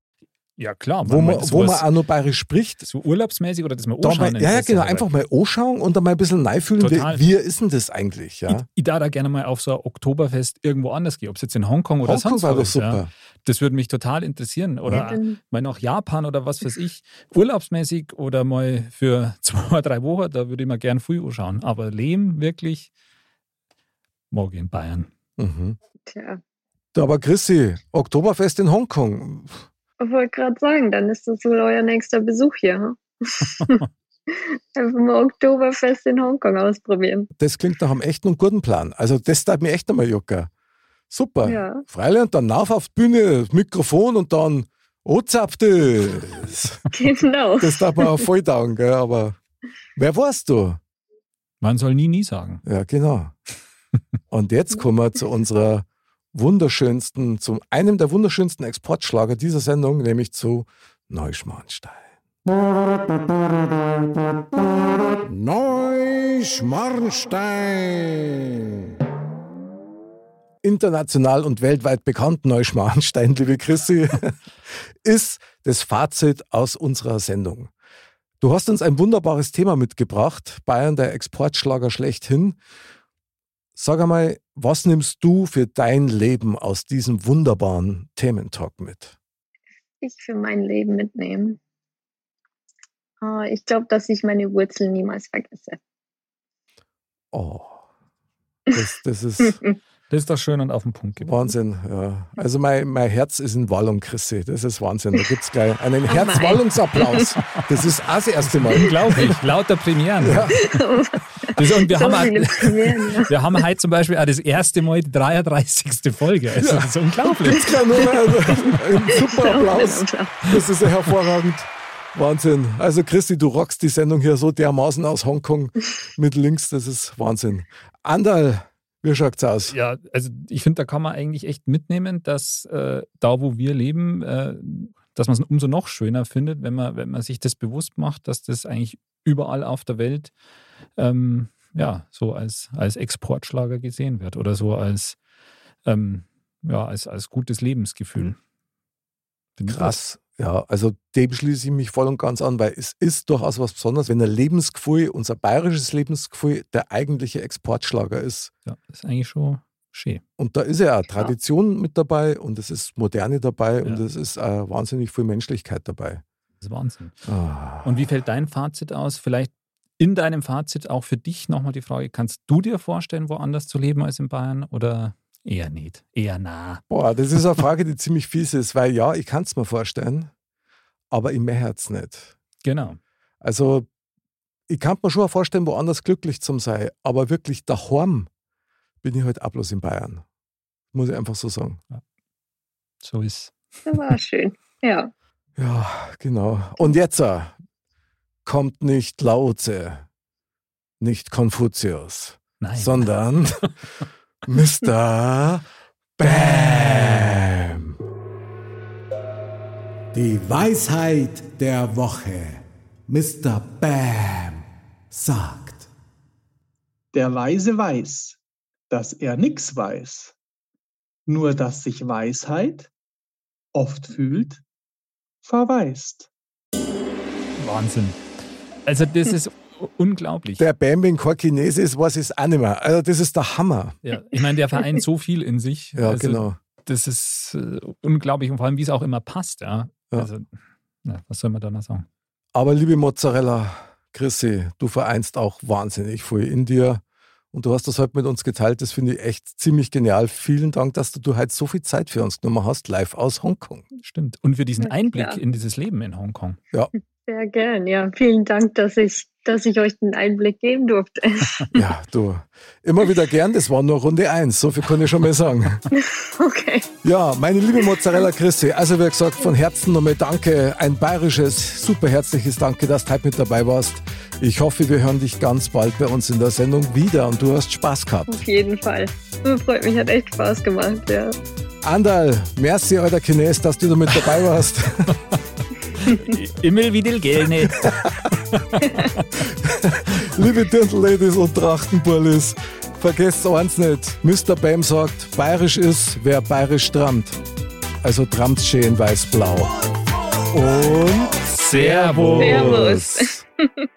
Ja, klar. wo man, wo man auch noch bayerisch spricht. so urlaubsmäßig oder das mal Da anschauen. mal, ja, ja, genau, einfach mal anschauen und dann mal ein bisschen reinfühlen, wie, wie ist denn das eigentlich? Ja? Ich, ich darf da gerne mal auf so ein Oktoberfest irgendwo anders gehen, ob es jetzt in Hongkong oder Hongkong sonst war wo doch ist. super. Ja. Das würde mich total interessieren. Oder dann- mal nach Japan oder was weiß ich, urlaubsmäßig oder mal für zwei, drei Wochen, da würde ich mal gern früh anschauen. Aber Leben wirklich morgen in Bayern. Mhm. Tja. Du, aber Chrissy, Oktoberfest in Hongkong. Ich wollte gerade sagen, dann ist das wohl euer nächster Besuch hier. hm? Einfach mal Oktoberfest in Hongkong ausprobieren. Das klingt nach einem echten und guten Plan. Also das darf mir echt einmal jucken. Super. Ja. Freilich, und dann auf auf die Bühne, das Mikrofon und dann Ozap das. Genau. Das darf man auch voll taugen, gell? aber wer warst du? Man soll nie, nie sagen. Ja, genau. Und jetzt kommen wir zu unserer wunderschönsten, zu einem der wunderschönsten Exportschlager dieser Sendung, nämlich zu Neuschmarnstein. Neuschmarnstein. International und weltweit bekannt, Neuschmarnstein, liebe Chrissy, ist das Fazit aus unserer Sendung. Du hast uns ein wunderbares Thema mitgebracht, Bayern der Exportschlager schlechthin. Sag einmal, was nimmst du für dein Leben aus diesem wunderbaren Thementalk mit? Ich für mein Leben mitnehmen. Ah, Ich glaube, dass ich meine Wurzeln niemals vergesse. Oh, das, das ist Das ist doch schön und auf den Punkt gebracht. Wahnsinn. Ja. Also mein, mein Herz ist in Wallung, Chrissy. Das ist Wahnsinn. Da gibt es gleich einen Herzwallungsapplaus. Das ist auch das erste Mal. Unglaublich, lauter Premieren. Das, und wir, so haben ja. wir haben heute zum Beispiel auch das erste Mal die 33. Folge. Also, Das ist unglaublich. Jetzt kann nur ein super Applaus. Das ist ja hervorragend. Wahnsinn. Also Christi, du rockst die Sendung hier so dermaßen aus Hongkong mit Links. Das ist Wahnsinn. Andal, wie schaut's aus? Ja, also ich finde, da kann man eigentlich echt mitnehmen, dass äh, da, wo wir leben, äh, dass man es umso noch schöner findet, wenn man, wenn man sich das bewusst macht, dass das eigentlich überall auf der Welt ähm, ja, so als, als Exportschlager gesehen wird oder so als, ähm, ja, als, als gutes Lebensgefühl. Finde ich Krass. Ja, also dem schließe ich mich voll und ganz an, weil es ist durchaus was Besonderes, wenn ein Lebensgefühl, unser bayerisches Lebensgefühl, der eigentliche Exportschlager ist. Ja, das ist eigentlich schon schön. Und da ist ja auch Tradition mit dabei und es ist Moderne dabei und Ja. es ist äh, wahnsinnig viel Menschlichkeit dabei. Das ist Wahnsinn. Ah. Und wie fällt dein Fazit aus? Vielleicht in deinem Fazit auch für dich nochmal die Frage, kannst du dir vorstellen, woanders zu leben als in Bayern oder eher nicht? Eher nah. Boah, das ist eine Frage, die ziemlich fies ist, weil ja, ich kann es mir vorstellen. aber im Herz nicht. Genau. Also, ich kann mir schon vorstellen, woanders glücklich zu sein, aber wirklich daheim bin ich halt auch bloß in Bayern. Muss ich einfach so sagen. So ist Das war schön. Ja. Ja, genau. Und jetzt kommt nicht Lao Tse, nicht Konfuzius, Nein. sondern Mr. Bam. Die Weisheit der Woche. Mr. Bam sagt. Der Weise weiß, dass er nix weiß, nur dass sich Weisheit oft fühlt, verweist. Wahnsinn. Also, das ist unglaublich. Der Bam, wenn kein Chinese ist, was ist auch nicht mehr. Also, das ist der Hammer. Ja, ich meine, der vereint so viel in sich. Ja, also, genau. Das ist äh, unglaublich und vor allem, wie es auch immer passt. Ja. Ja. Also, ja, was soll man da noch sagen? Aber liebe Mozzarella, Chrissy, du vereinst auch wahnsinnig viel in dir. Und du hast das heute mit uns geteilt. Das finde ich echt ziemlich genial. Vielen Dank, dass du heute so viel Zeit für uns genommen hast, live aus Hongkong. Stimmt. Und für diesen Ja, Einblick klar. in dieses Leben in Hongkong. Sehr gern. Ja, vielen Dank, dass ich, dass ich euch den Einblick geben durfte. Ja, du, immer wieder gern. Das war nur Runde eins. So viel kann ich schon mal sagen. Okay. Ja, meine liebe Mozzarella Christi, also wie gesagt, von Herzen nochmal Danke, ein bayerisches, super herzliches Danke, dass du heute mit dabei warst. Ich hoffe, wir hören dich ganz bald bei uns in der Sendung wieder und du hast Spaß gehabt. Auf jeden Fall. Das freut mich, hat echt Spaß gemacht, ja. Andal, merci, alter Chines, dass du da mit dabei warst. Immer wieder gerne. liebe Dirndl-Ladies und Trachtenburlis, vergesst eins nicht, Mr. Bam sagt, bayerisch ist, wer bayerisch trammt. Also trammt schön weiß-blau. Und Servus. Servus.